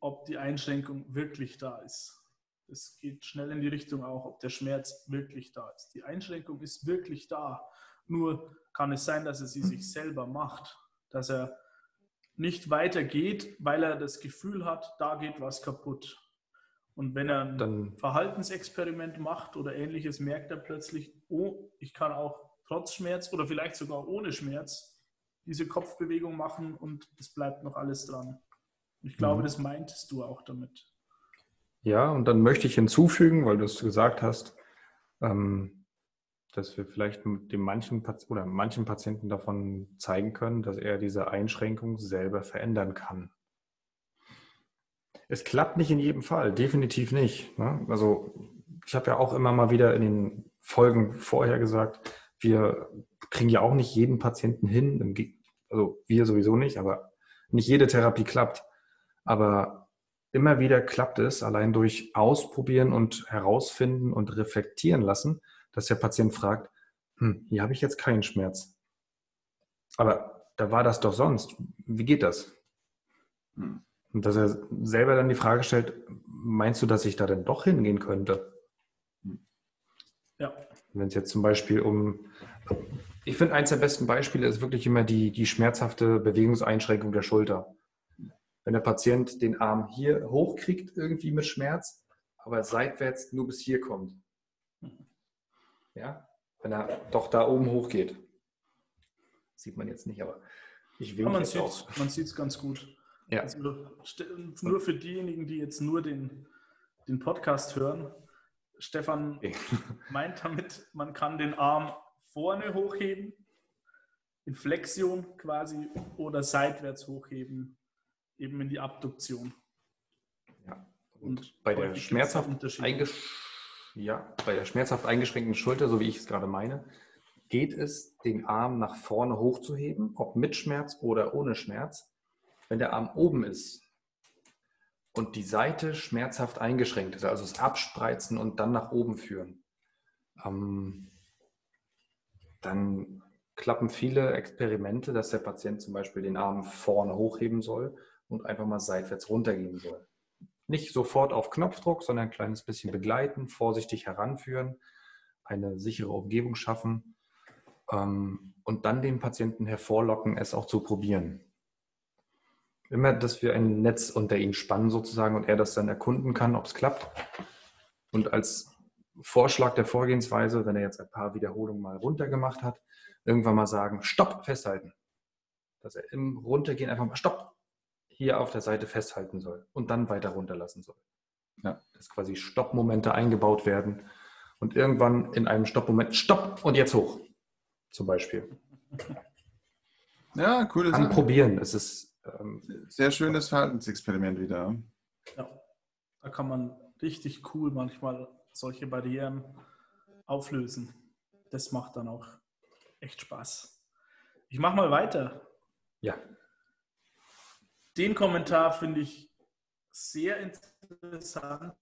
[SPEAKER 3] ob die Einschränkung wirklich da ist. Es geht schnell in die Richtung auch, ob der Schmerz wirklich da ist. Die Einschränkung ist wirklich da. Nur kann es sein, dass er sie sich selber macht, dass er nicht weitergeht, weil er das Gefühl hat, da geht was kaputt. Und wenn er ein Dann, Verhaltensexperiment macht oder ähnliches, merkt er plötzlich, oh, ich kann auch trotz Schmerz oder vielleicht sogar ohne Schmerz diese Kopfbewegung machen und es bleibt noch alles dran. Ich glaube, mhm. das meintest du auch damit.
[SPEAKER 4] Ja, und dann möchte ich hinzufügen, weil du es gesagt hast, ähm, dass wir vielleicht dem manchen oder manchen Patienten davon zeigen können, dass er diese Einschränkung selber verändern kann. Es klappt nicht in jedem Fall, definitiv nicht. Ne? Also ich habe ja auch immer mal wieder in den Folgen vorher gesagt, wir kriegen ja auch nicht jeden Patienten hin, also wir sowieso nicht, aber nicht jede Therapie klappt. Aber immer wieder klappt es allein durch Ausprobieren und herausfinden und reflektieren lassen, dass der Patient fragt, hm, hier habe ich jetzt keinen Schmerz. Aber da war das doch sonst. Wie geht das? Hm. Und dass er selber dann die Frage stellt, meinst du, dass ich da denn doch hingehen könnte? Hm. Ja. Wenn es jetzt zum Beispiel um, ich finde, eins der besten Beispiele ist wirklich immer die, die schmerzhafte Bewegungseinschränkung der Schulter. Wenn der Patient den Arm hier hochkriegt, irgendwie mit Schmerz, aber seitwärts nur bis hier kommt. Ja, wenn er doch da oben hochgeht. Sieht man jetzt nicht, aber ich will ja,
[SPEAKER 3] man sieht es ganz gut. Ja. Also, nur für diejenigen, die jetzt nur den, den Podcast hören, Stefan okay. meint damit, man kann den Arm vorne hochheben, in Flexion quasi, oder seitwärts hochheben, eben in die Abduktion.
[SPEAKER 4] Ja. Und, Und bei der schmerzhaft ja, bei der schmerzhaft eingeschränkten Schulter, so wie ich es gerade meine, geht es, den Arm nach vorne hochzuheben, ob mit Schmerz oder ohne Schmerz. Wenn der Arm oben ist und die Seite schmerzhaft eingeschränkt ist, also das Abspreizen und dann nach oben führen, ähm, dann klappen viele Experimente, dass der Patient zum Beispiel den Arm vorne hochheben soll und einfach mal seitwärts runtergehen soll. Nicht sofort auf Knopfdruck, sondern ein kleines bisschen begleiten, vorsichtig heranführen, eine sichere Umgebung schaffen ähm, und dann den Patienten hervorlocken, es auch zu probieren. Immer, dass wir ein Netz unter ihn spannen sozusagen und er das dann erkunden kann, ob es klappt. Und als Vorschlag der Vorgehensweise, wenn er jetzt ein paar Wiederholungen mal runtergemacht hat, irgendwann mal sagen, Stopp, festhalten. Dass er im Runtergehen einfach mal Stopp, hier auf der Seite festhalten soll und dann weiter runterlassen soll. Ja. Dass quasi Stoppmomente eingebaut werden und irgendwann in einem Stoppmoment Stopp und jetzt hoch, zum Beispiel.
[SPEAKER 2] Ja, cool.
[SPEAKER 4] Kann probieren. Es ist
[SPEAKER 2] sehr schönes Verhaltensexperiment wieder.
[SPEAKER 3] Ja, da kann man richtig cool manchmal solche Barrieren auflösen. Das macht dann auch echt Spaß. Ich mache mal weiter.
[SPEAKER 4] Ja.
[SPEAKER 3] Den Kommentar finde ich sehr interessant,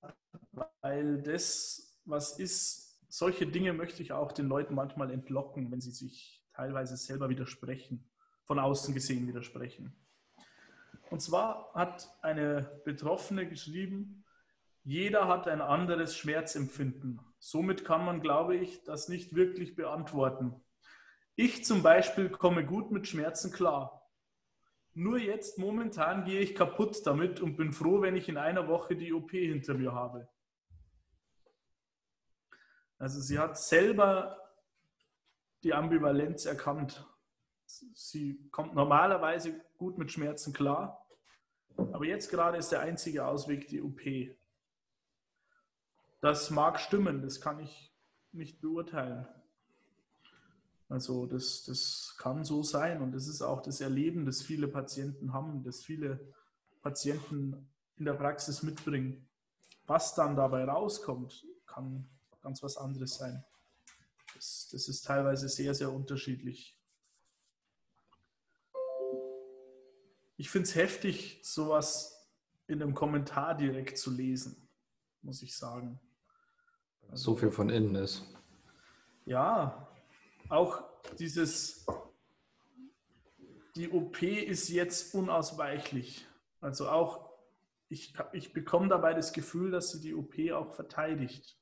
[SPEAKER 3] weil das, was ist, solche Dinge möchte ich auch den Leuten manchmal entlocken, wenn sie sich teilweise selber widersprechen, von außen gesehen widersprechen. Und zwar hat eine Betroffene geschrieben, jeder hat ein anderes Schmerzempfinden. Somit kann man, glaube ich, das nicht wirklich beantworten. Ich zum Beispiel komme gut mit Schmerzen klar. Nur jetzt momentan gehe ich kaputt damit und bin froh, wenn ich in einer Woche die OP hinter mir habe. Also sie hat selber die Ambivalenz erkannt. Sie kommt normalerweise gut mit Schmerzen klar, aber jetzt gerade ist der einzige Ausweg die OP. Das mag stimmen, das kann ich nicht beurteilen. Also das, das kann so sein und das ist auch das Erleben, das viele Patienten haben, das viele Patienten in der Praxis mitbringen. Was dann dabei rauskommt, kann ganz was anderes sein. Das, das ist teilweise sehr, sehr unterschiedlich. Ich finde es heftig, sowas in einem Kommentar direkt zu lesen, muss ich sagen.
[SPEAKER 4] Also, so viel von innen ist.
[SPEAKER 3] Ja, auch dieses, die OP ist jetzt unausweichlich. Also auch, ich, ich bekomme dabei das Gefühl, dass sie die OP auch verteidigt.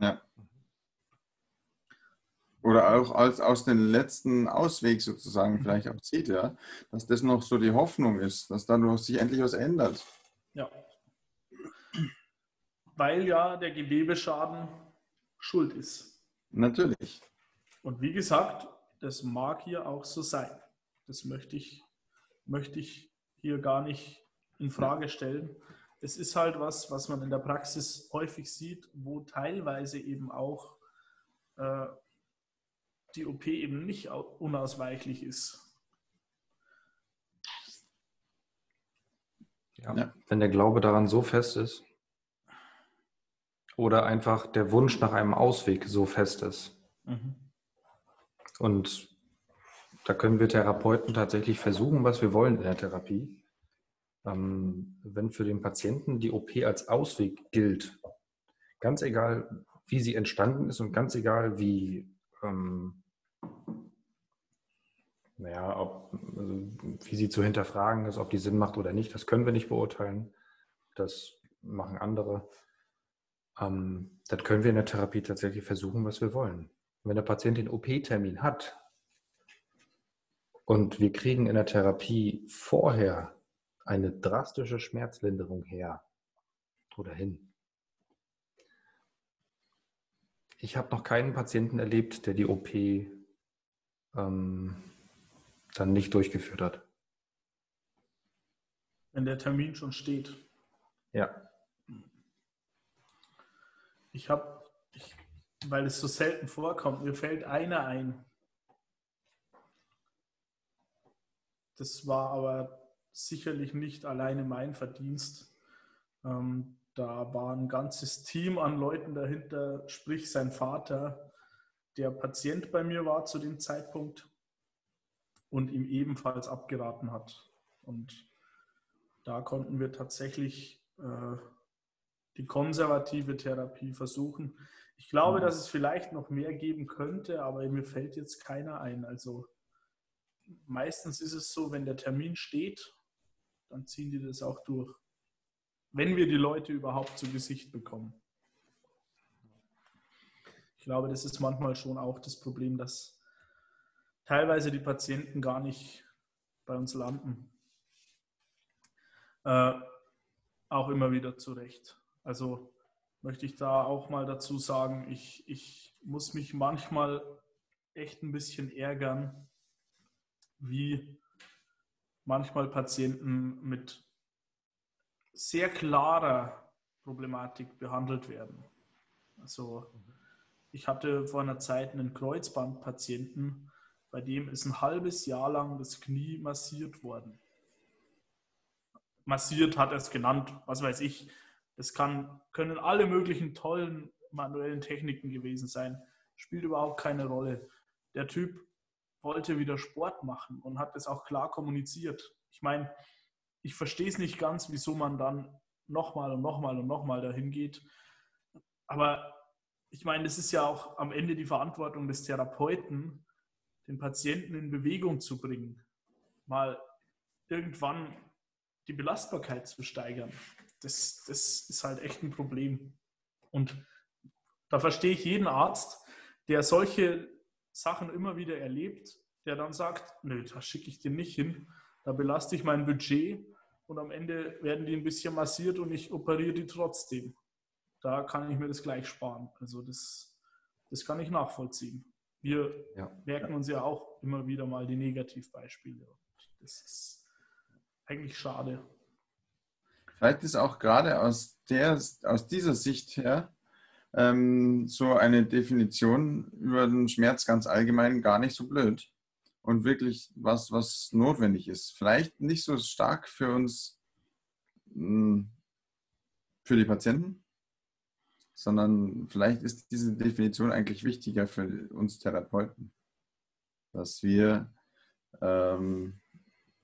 [SPEAKER 2] Ja. Oder auch als aus dem letzten Ausweg sozusagen mhm. vielleicht auch zieht, ja. Dass das noch so die Hoffnung ist, dass dadurch sich endlich was ändert.
[SPEAKER 3] Ja. Weil ja der Gewebeschaden schuld ist.
[SPEAKER 2] Natürlich.
[SPEAKER 3] Und wie gesagt, das mag hier auch so sein. Das möchte ich, möchte ich hier gar nicht in Frage stellen. Es ist halt was, was man in der Praxis häufig sieht, wo teilweise eben auch äh, die OP eben nicht unausweichlich ist.
[SPEAKER 4] Ja, ja. Wenn der Glaube daran so fest ist oder einfach der Wunsch nach einem Ausweg so fest ist, mhm. Und da können wir Therapeuten tatsächlich versuchen, was wir wollen in der Therapie. Ähm, wenn für den Patienten die OP als Ausweg gilt, ganz egal, wie sie entstanden ist und ganz egal, wie, ähm, naja, ob, also wie sie zu hinterfragen ist, ob die Sinn macht oder nicht, das können wir nicht beurteilen. Das machen andere. Ähm, das können wir in der Therapie tatsächlich versuchen, was wir wollen wenn der Patient den OP-Termin hat und wir kriegen in der Therapie vorher eine drastische Schmerzlinderung her oder hin. Ich habe noch keinen Patienten erlebt, der die OP ähm, dann nicht durchgeführt hat.
[SPEAKER 3] Wenn der Termin schon steht.
[SPEAKER 4] Ja.
[SPEAKER 3] Ich habe weil es so selten vorkommt. Mir fällt einer ein. Das war aber sicherlich nicht alleine mein Verdienst. Ähm, da war ein ganzes Team an Leuten dahinter, sprich sein Vater, der Patient bei mir war zu dem Zeitpunkt und ihm ebenfalls abgeraten hat. Und da konnten wir tatsächlich äh, die konservative Therapie versuchen. Ich glaube, mhm. dass es vielleicht noch mehr geben könnte, aber mir fällt jetzt keiner ein. Also meistens ist es so, wenn der Termin steht, dann ziehen die das auch durch. Wenn wir die Leute überhaupt zu Gesicht bekommen. Ich glaube, das ist manchmal schon auch das Problem, dass teilweise die Patienten gar nicht bei uns landen. Äh, auch immer wieder zurecht. Also möchte ich da auch mal dazu sagen, ich, ich muss mich manchmal echt ein bisschen ärgern, wie manchmal Patienten mit sehr klarer Problematik behandelt werden. Also ich hatte vor einer Zeit einen Kreuzbandpatienten, bei dem ist ein halbes Jahr lang das Knie massiert worden. Massiert hat er es genannt, was weiß ich, das kann, können alle möglichen tollen manuellen Techniken gewesen sein. Spielt überhaupt keine Rolle. Der Typ wollte wieder Sport machen und hat es auch klar kommuniziert. Ich meine, ich verstehe es nicht ganz, wieso man dann nochmal und nochmal und nochmal dahin geht. Aber ich meine, das ist ja auch am Ende die Verantwortung des Therapeuten, den Patienten in Bewegung zu bringen. Mal irgendwann die Belastbarkeit zu steigern. Das, das ist halt echt ein Problem. Und da verstehe ich jeden Arzt, der solche Sachen immer wieder erlebt, der dann sagt, nö, da schicke ich den nicht hin, da belaste ich mein Budget und am Ende werden die ein bisschen massiert und ich operiere die trotzdem. Da kann ich mir das gleich sparen. Also das, das kann ich nachvollziehen. Wir ja. merken uns ja auch immer wieder mal die Negativbeispiele. Das ist eigentlich schade.
[SPEAKER 2] Vielleicht ist auch gerade aus, der, aus dieser Sicht her ähm, so eine Definition über den Schmerz ganz allgemein gar nicht so blöd und wirklich was, was notwendig ist. Vielleicht nicht so stark für uns, hm, für die Patienten, sondern vielleicht ist diese Definition eigentlich wichtiger für uns Therapeuten, dass wir ähm,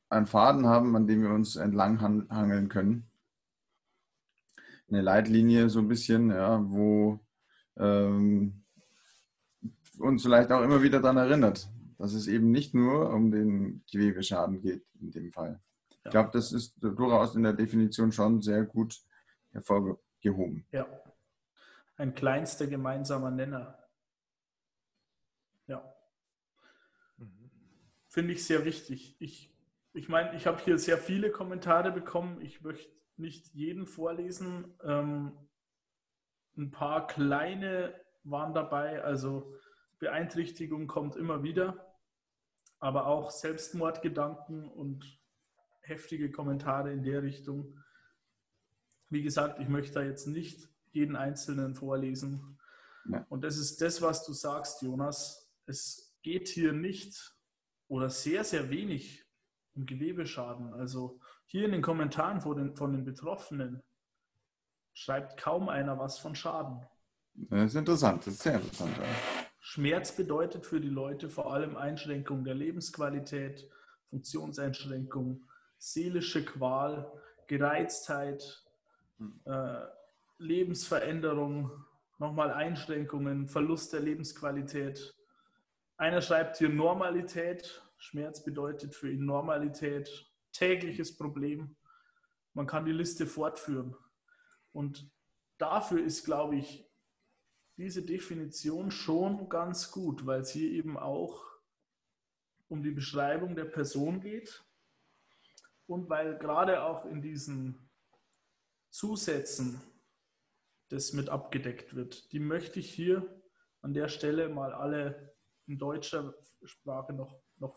[SPEAKER 2] einen Faden haben, an dem wir uns entlang hangeln können. Eine Leitlinie so ein bisschen, ja, wo ähm, uns vielleicht auch immer wieder daran erinnert, dass es eben nicht nur um den Gewebeschaden geht in dem Fall. Ich glaube, das ist durchaus in der Definition schon sehr gut hervorgehoben.
[SPEAKER 3] Ja, ein kleinster gemeinsamer Nenner. Ja. Finde ich sehr wichtig. Ich, ich meine, ich habe hier sehr viele Kommentare bekommen. Ich möchte nicht jeden vorlesen. Ähm, ein paar kleine waren dabei. Also Beeinträchtigung kommt immer wieder, aber auch Selbstmordgedanken und heftige Kommentare in der Richtung. Wie gesagt, ich möchte da jetzt nicht jeden einzelnen vorlesen. Ja. Und das ist das, was du sagst, Jonas. Es geht hier nicht oder sehr, sehr wenig um Gewebeschaden. Also hier in den Kommentaren von den, von den Betroffenen schreibt kaum einer was von Schaden.
[SPEAKER 2] Das ist interessant, das ist sehr interessant. Ja.
[SPEAKER 3] Schmerz bedeutet für die Leute vor allem Einschränkung der Lebensqualität, Funktionseinschränkung, seelische Qual, Gereiztheit, äh, Lebensveränderung, nochmal Einschränkungen, Verlust der Lebensqualität. Einer schreibt hier Normalität. Schmerz bedeutet für ihn Normalität, tägliches Problem. Man kann die Liste fortführen. Und dafür ist, glaube ich, diese Definition schon ganz gut, weil es hier eben auch um die Beschreibung der Person geht und weil gerade auch in diesen Zusätzen das mit abgedeckt wird. Die möchte ich hier an der Stelle mal alle in deutscher Sprache noch, noch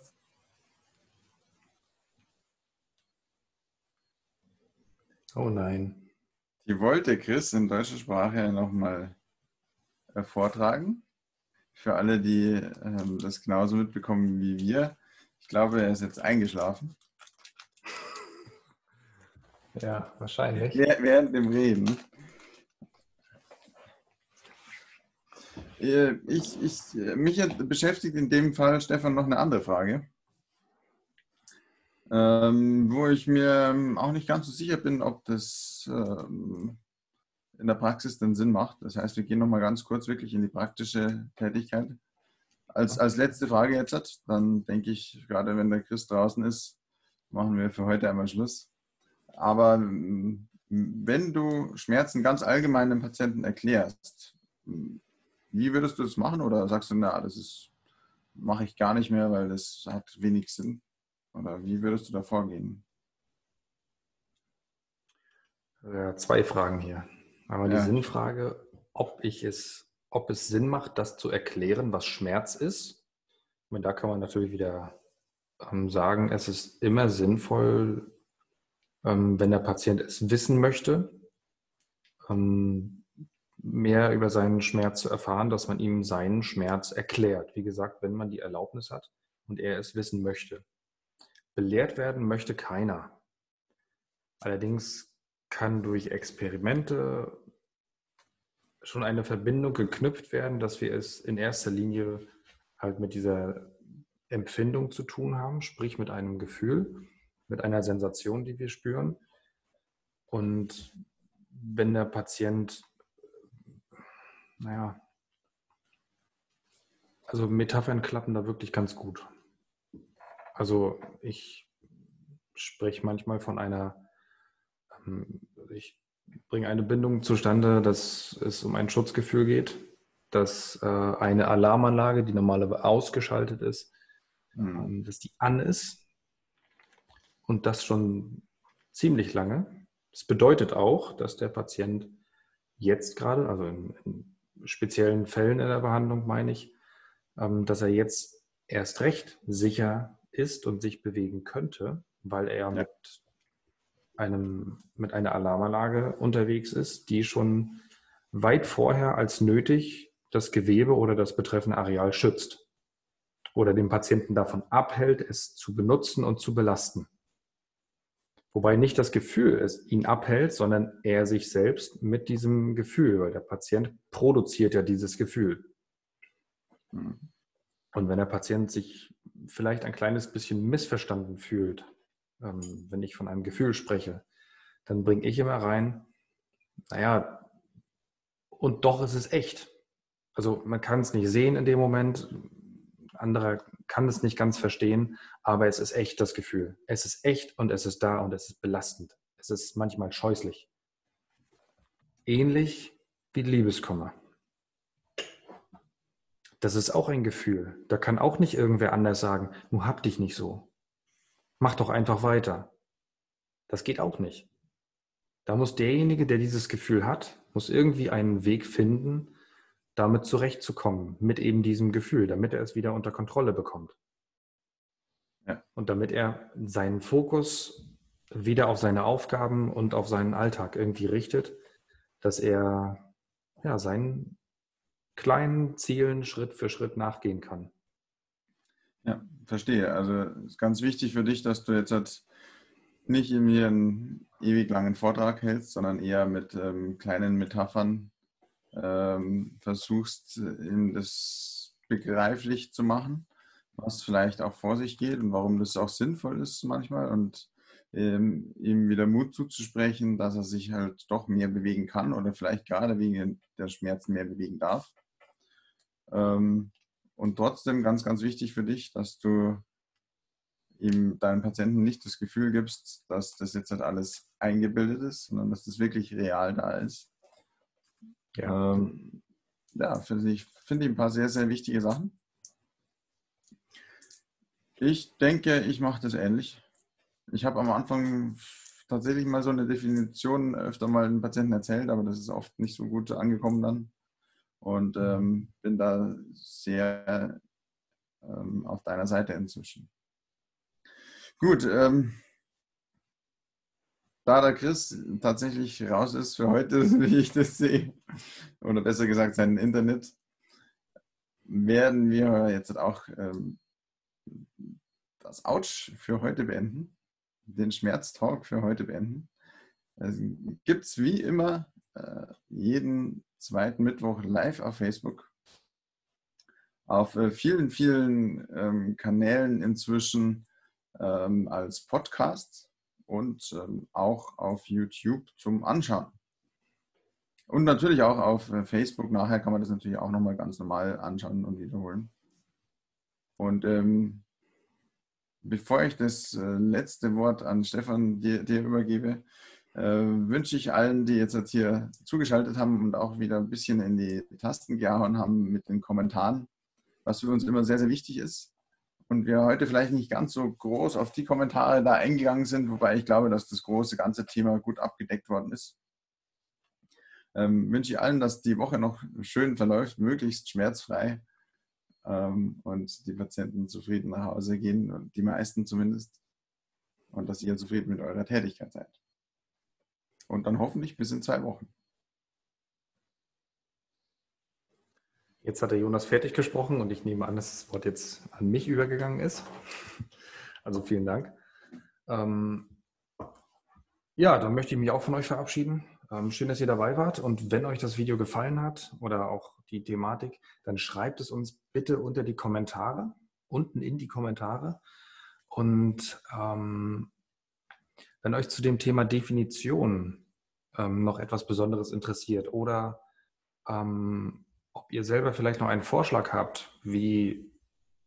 [SPEAKER 2] Oh nein. Die wollte Chris in deutscher Sprache nochmal äh, vortragen. Für alle, die ähm, das genauso mitbekommen wie wir. Ich glaube, er ist jetzt eingeschlafen.
[SPEAKER 4] Ja, wahrscheinlich.
[SPEAKER 2] Während dem Reden. Äh, ich, ich, mich beschäftigt in dem Fall, Stefan, noch eine andere Frage, ähm, wo ich mir ähm, auch nicht ganz so sicher bin, ob das ähm, in der Praxis den Sinn macht. Das heißt, wir gehen noch mal ganz kurz wirklich in die praktische Tätigkeit. Als, als letzte Frage jetzt, dann denke ich, gerade wenn der Chris draußen ist, machen wir für heute einmal Schluss. Aber wenn du Schmerzen ganz allgemein dem Patienten erklärst, wie würdest du das machen oder sagst du, na, das ist, mache ich gar nicht mehr, weil das hat wenig Sinn? Oder wie würdest du da vorgehen?
[SPEAKER 4] Ja, zwei Fragen hier. Einmal ja. die Sinnfrage, ob ich es, ob es Sinn macht, das zu erklären, was Schmerz ist. Und da kann man natürlich wieder ähm, sagen, es ist immer sinnvoll, ähm, wenn der Patient es wissen möchte. Ähm, mehr über seinen Schmerz zu erfahren, dass man ihm seinen Schmerz erklärt. Wie gesagt, wenn man die Erlaubnis hat und er es wissen möchte. Belehrt werden möchte keiner. Allerdings kann durch Experimente schon eine Verbindung geknüpft werden, dass wir es in erster Linie halt mit dieser Empfindung zu tun haben, sprich mit einem Gefühl, mit einer Sensation, die wir spüren. Und wenn der Patient naja, also Metaphern klappen da wirklich ganz gut. Also ich spreche manchmal von einer Ich bringe eine Bindung zustande, dass es um ein Schutzgefühl geht, dass äh, eine Alarmanlage, die normalerweise ausgeschaltet ist, mhm. dass die an ist und das schon ziemlich lange. Das bedeutet auch, dass der Patient jetzt gerade, also in, in speziellen Fällen in der Behandlung meine ich, ähm, dass er jetzt erst recht sicher ist und sich bewegen könnte, weil er ja. mit einem, mit einer Alarmanlage unterwegs ist, die schon weit vorher als nötig das Gewebe oder das betreffende Areal schützt oder den Patienten davon abhält, es zu benutzen und zu belasten. Wobei nicht das Gefühl es ihn abhält, sondern er sich selbst mit diesem Gefühl, weil der Patient produziert ja dieses Gefühl. Hm. Und wenn der Patient sich vielleicht ein kleines bisschen missverstanden fühlt, ähm, wenn ich von einem Gefühl spreche, dann bringe ich immer rein, naja, und doch ist es echt. Also man kann es nicht sehen in dem Moment, anderer kann es nicht ganz verstehen, aber es ist echt das Gefühl. Es ist echt und es ist da und es ist belastend. Es ist manchmal scheußlich. Ähnlich wie Liebeskummer. Das ist auch ein Gefühl. Da kann auch nicht irgendwer anders sagen, du hab dich nicht so. Mach doch einfach weiter. Das geht auch nicht. Da muss derjenige, der dieses Gefühl hat, muss irgendwie einen Weg finden, damit zurechtzukommen, mit eben diesem Gefühl, damit er es wieder unter Kontrolle bekommt. Ja. Und damit er seinen Fokus wieder auf seine Aufgaben und auf seinen Alltag irgendwie richtet, dass er ja, seinen kleinen Zielen Schritt für Schritt nachgehen kann.
[SPEAKER 2] Verstehe. Also es ist ganz wichtig für dich, dass du jetzt halt nicht mir einen ewig langen Vortrag hältst, sondern eher mit ähm, kleinen Metaphern ähm, versuchst, ihm das begreiflich zu machen, was vielleicht auch vor sich geht und warum das auch sinnvoll ist manchmal und ähm, ihm wieder Mut zuzusprechen, dass er sich halt doch mehr bewegen kann oder vielleicht gerade wegen der Schmerzen mehr bewegen darf. Ähm, und trotzdem ganz, ganz wichtig für dich, dass du ihm deinen Patienten nicht das Gefühl gibst, dass das jetzt halt alles eingebildet ist, sondern dass das wirklich real da ist. Ja, ähm, ja finde ich, finde ich ein paar sehr, sehr wichtige Sachen. Ich denke, ich mache das ähnlich. Ich habe am Anfang tatsächlich mal so eine Definition öfter mal den Patienten erzählt, aber das ist oft nicht so gut angekommen dann. Und mhm. ähm, bin da sehr ähm, auf deiner Seite inzwischen. Gut, ähm, da der Chris tatsächlich raus ist für heute, wie ich das sehe, oder besser gesagt sein Internet, werden wir jetzt auch ähm, das Ouch für heute beenden, den Schmerztalk für heute beenden. Also, Gibt es wie immer äh, jeden zweiten Mittwoch live auf Facebook. Auf äh, vielen, vielen ähm, Kanälen inzwischen ähm, als Podcast und ähm, auch auf YouTube zum Anschauen. Und natürlich auch auf äh, Facebook. Nachher kann man das natürlich auch nochmal ganz normal anschauen und wiederholen. Und ähm, bevor ich das äh, letzte Wort an Stefan dir, dir übergebe, äh, wünsche ich allen, die jetzt hier zugeschaltet haben und auch wieder ein bisschen in die Tasten gehauen haben mit den Kommentaren, was für uns immer sehr, sehr wichtig ist. Und wir heute vielleicht nicht ganz so groß auf die Kommentare da eingegangen sind, wobei ich glaube, dass das große ganze Thema gut abgedeckt worden ist. Ähm, wünsche ich allen, dass die Woche noch schön verläuft, möglichst schmerzfrei ähm, und die Patienten zufrieden nach Hause gehen, die meisten zumindest, und dass ihr zufrieden mit eurer Tätigkeit seid. Und dann hoffentlich bis in zwei Wochen.
[SPEAKER 4] Jetzt hat der Jonas fertig gesprochen und ich nehme an, dass das Wort jetzt an mich übergegangen ist. Also vielen Dank. Ähm, ja, dann möchte ich mich auch von euch verabschieden. Ähm, schön, dass ihr dabei wart. Und wenn euch das Video gefallen hat oder auch die Thematik, dann schreibt es uns bitte unter die Kommentare, unten in die Kommentare. Und ähm, wenn euch zu dem Thema Definition ähm, noch etwas Besonderes interessiert oder ähm, ob ihr selber vielleicht noch einen Vorschlag habt, wie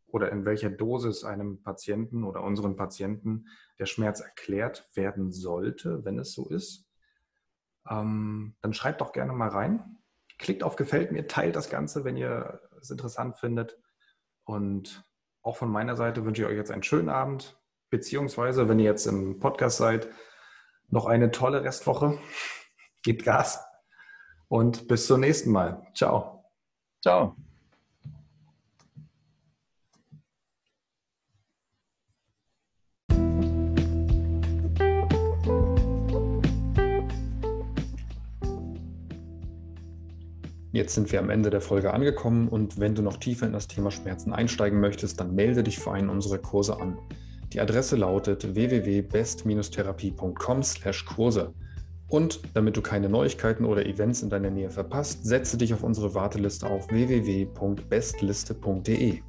[SPEAKER 4] oder in welcher Dosis einem Patienten oder unseren Patienten der Schmerz erklärt werden sollte, wenn es so ist, ähm, dann schreibt doch gerne mal rein. Klickt auf Gefällt mir, teilt das Ganze, wenn ihr es interessant findet. Und auch von meiner Seite wünsche ich euch jetzt einen schönen Abend, beziehungsweise, wenn ihr jetzt im Podcast seid, noch eine tolle Restwoche. Gebt Gas und bis zum nächsten Mal. Ciao.
[SPEAKER 2] Ciao.
[SPEAKER 4] Jetzt sind wir am Ende der Folge angekommen und wenn du noch tiefer in das Thema Schmerzen einsteigen möchtest, dann melde dich für einen unserer Kurse an. Die Adresse lautet www.best-therapie.com/Kurse. Und damit du keine Neuigkeiten oder Events in deiner Nähe verpasst, setze dich auf unsere Warteliste auf www.bestliste.de.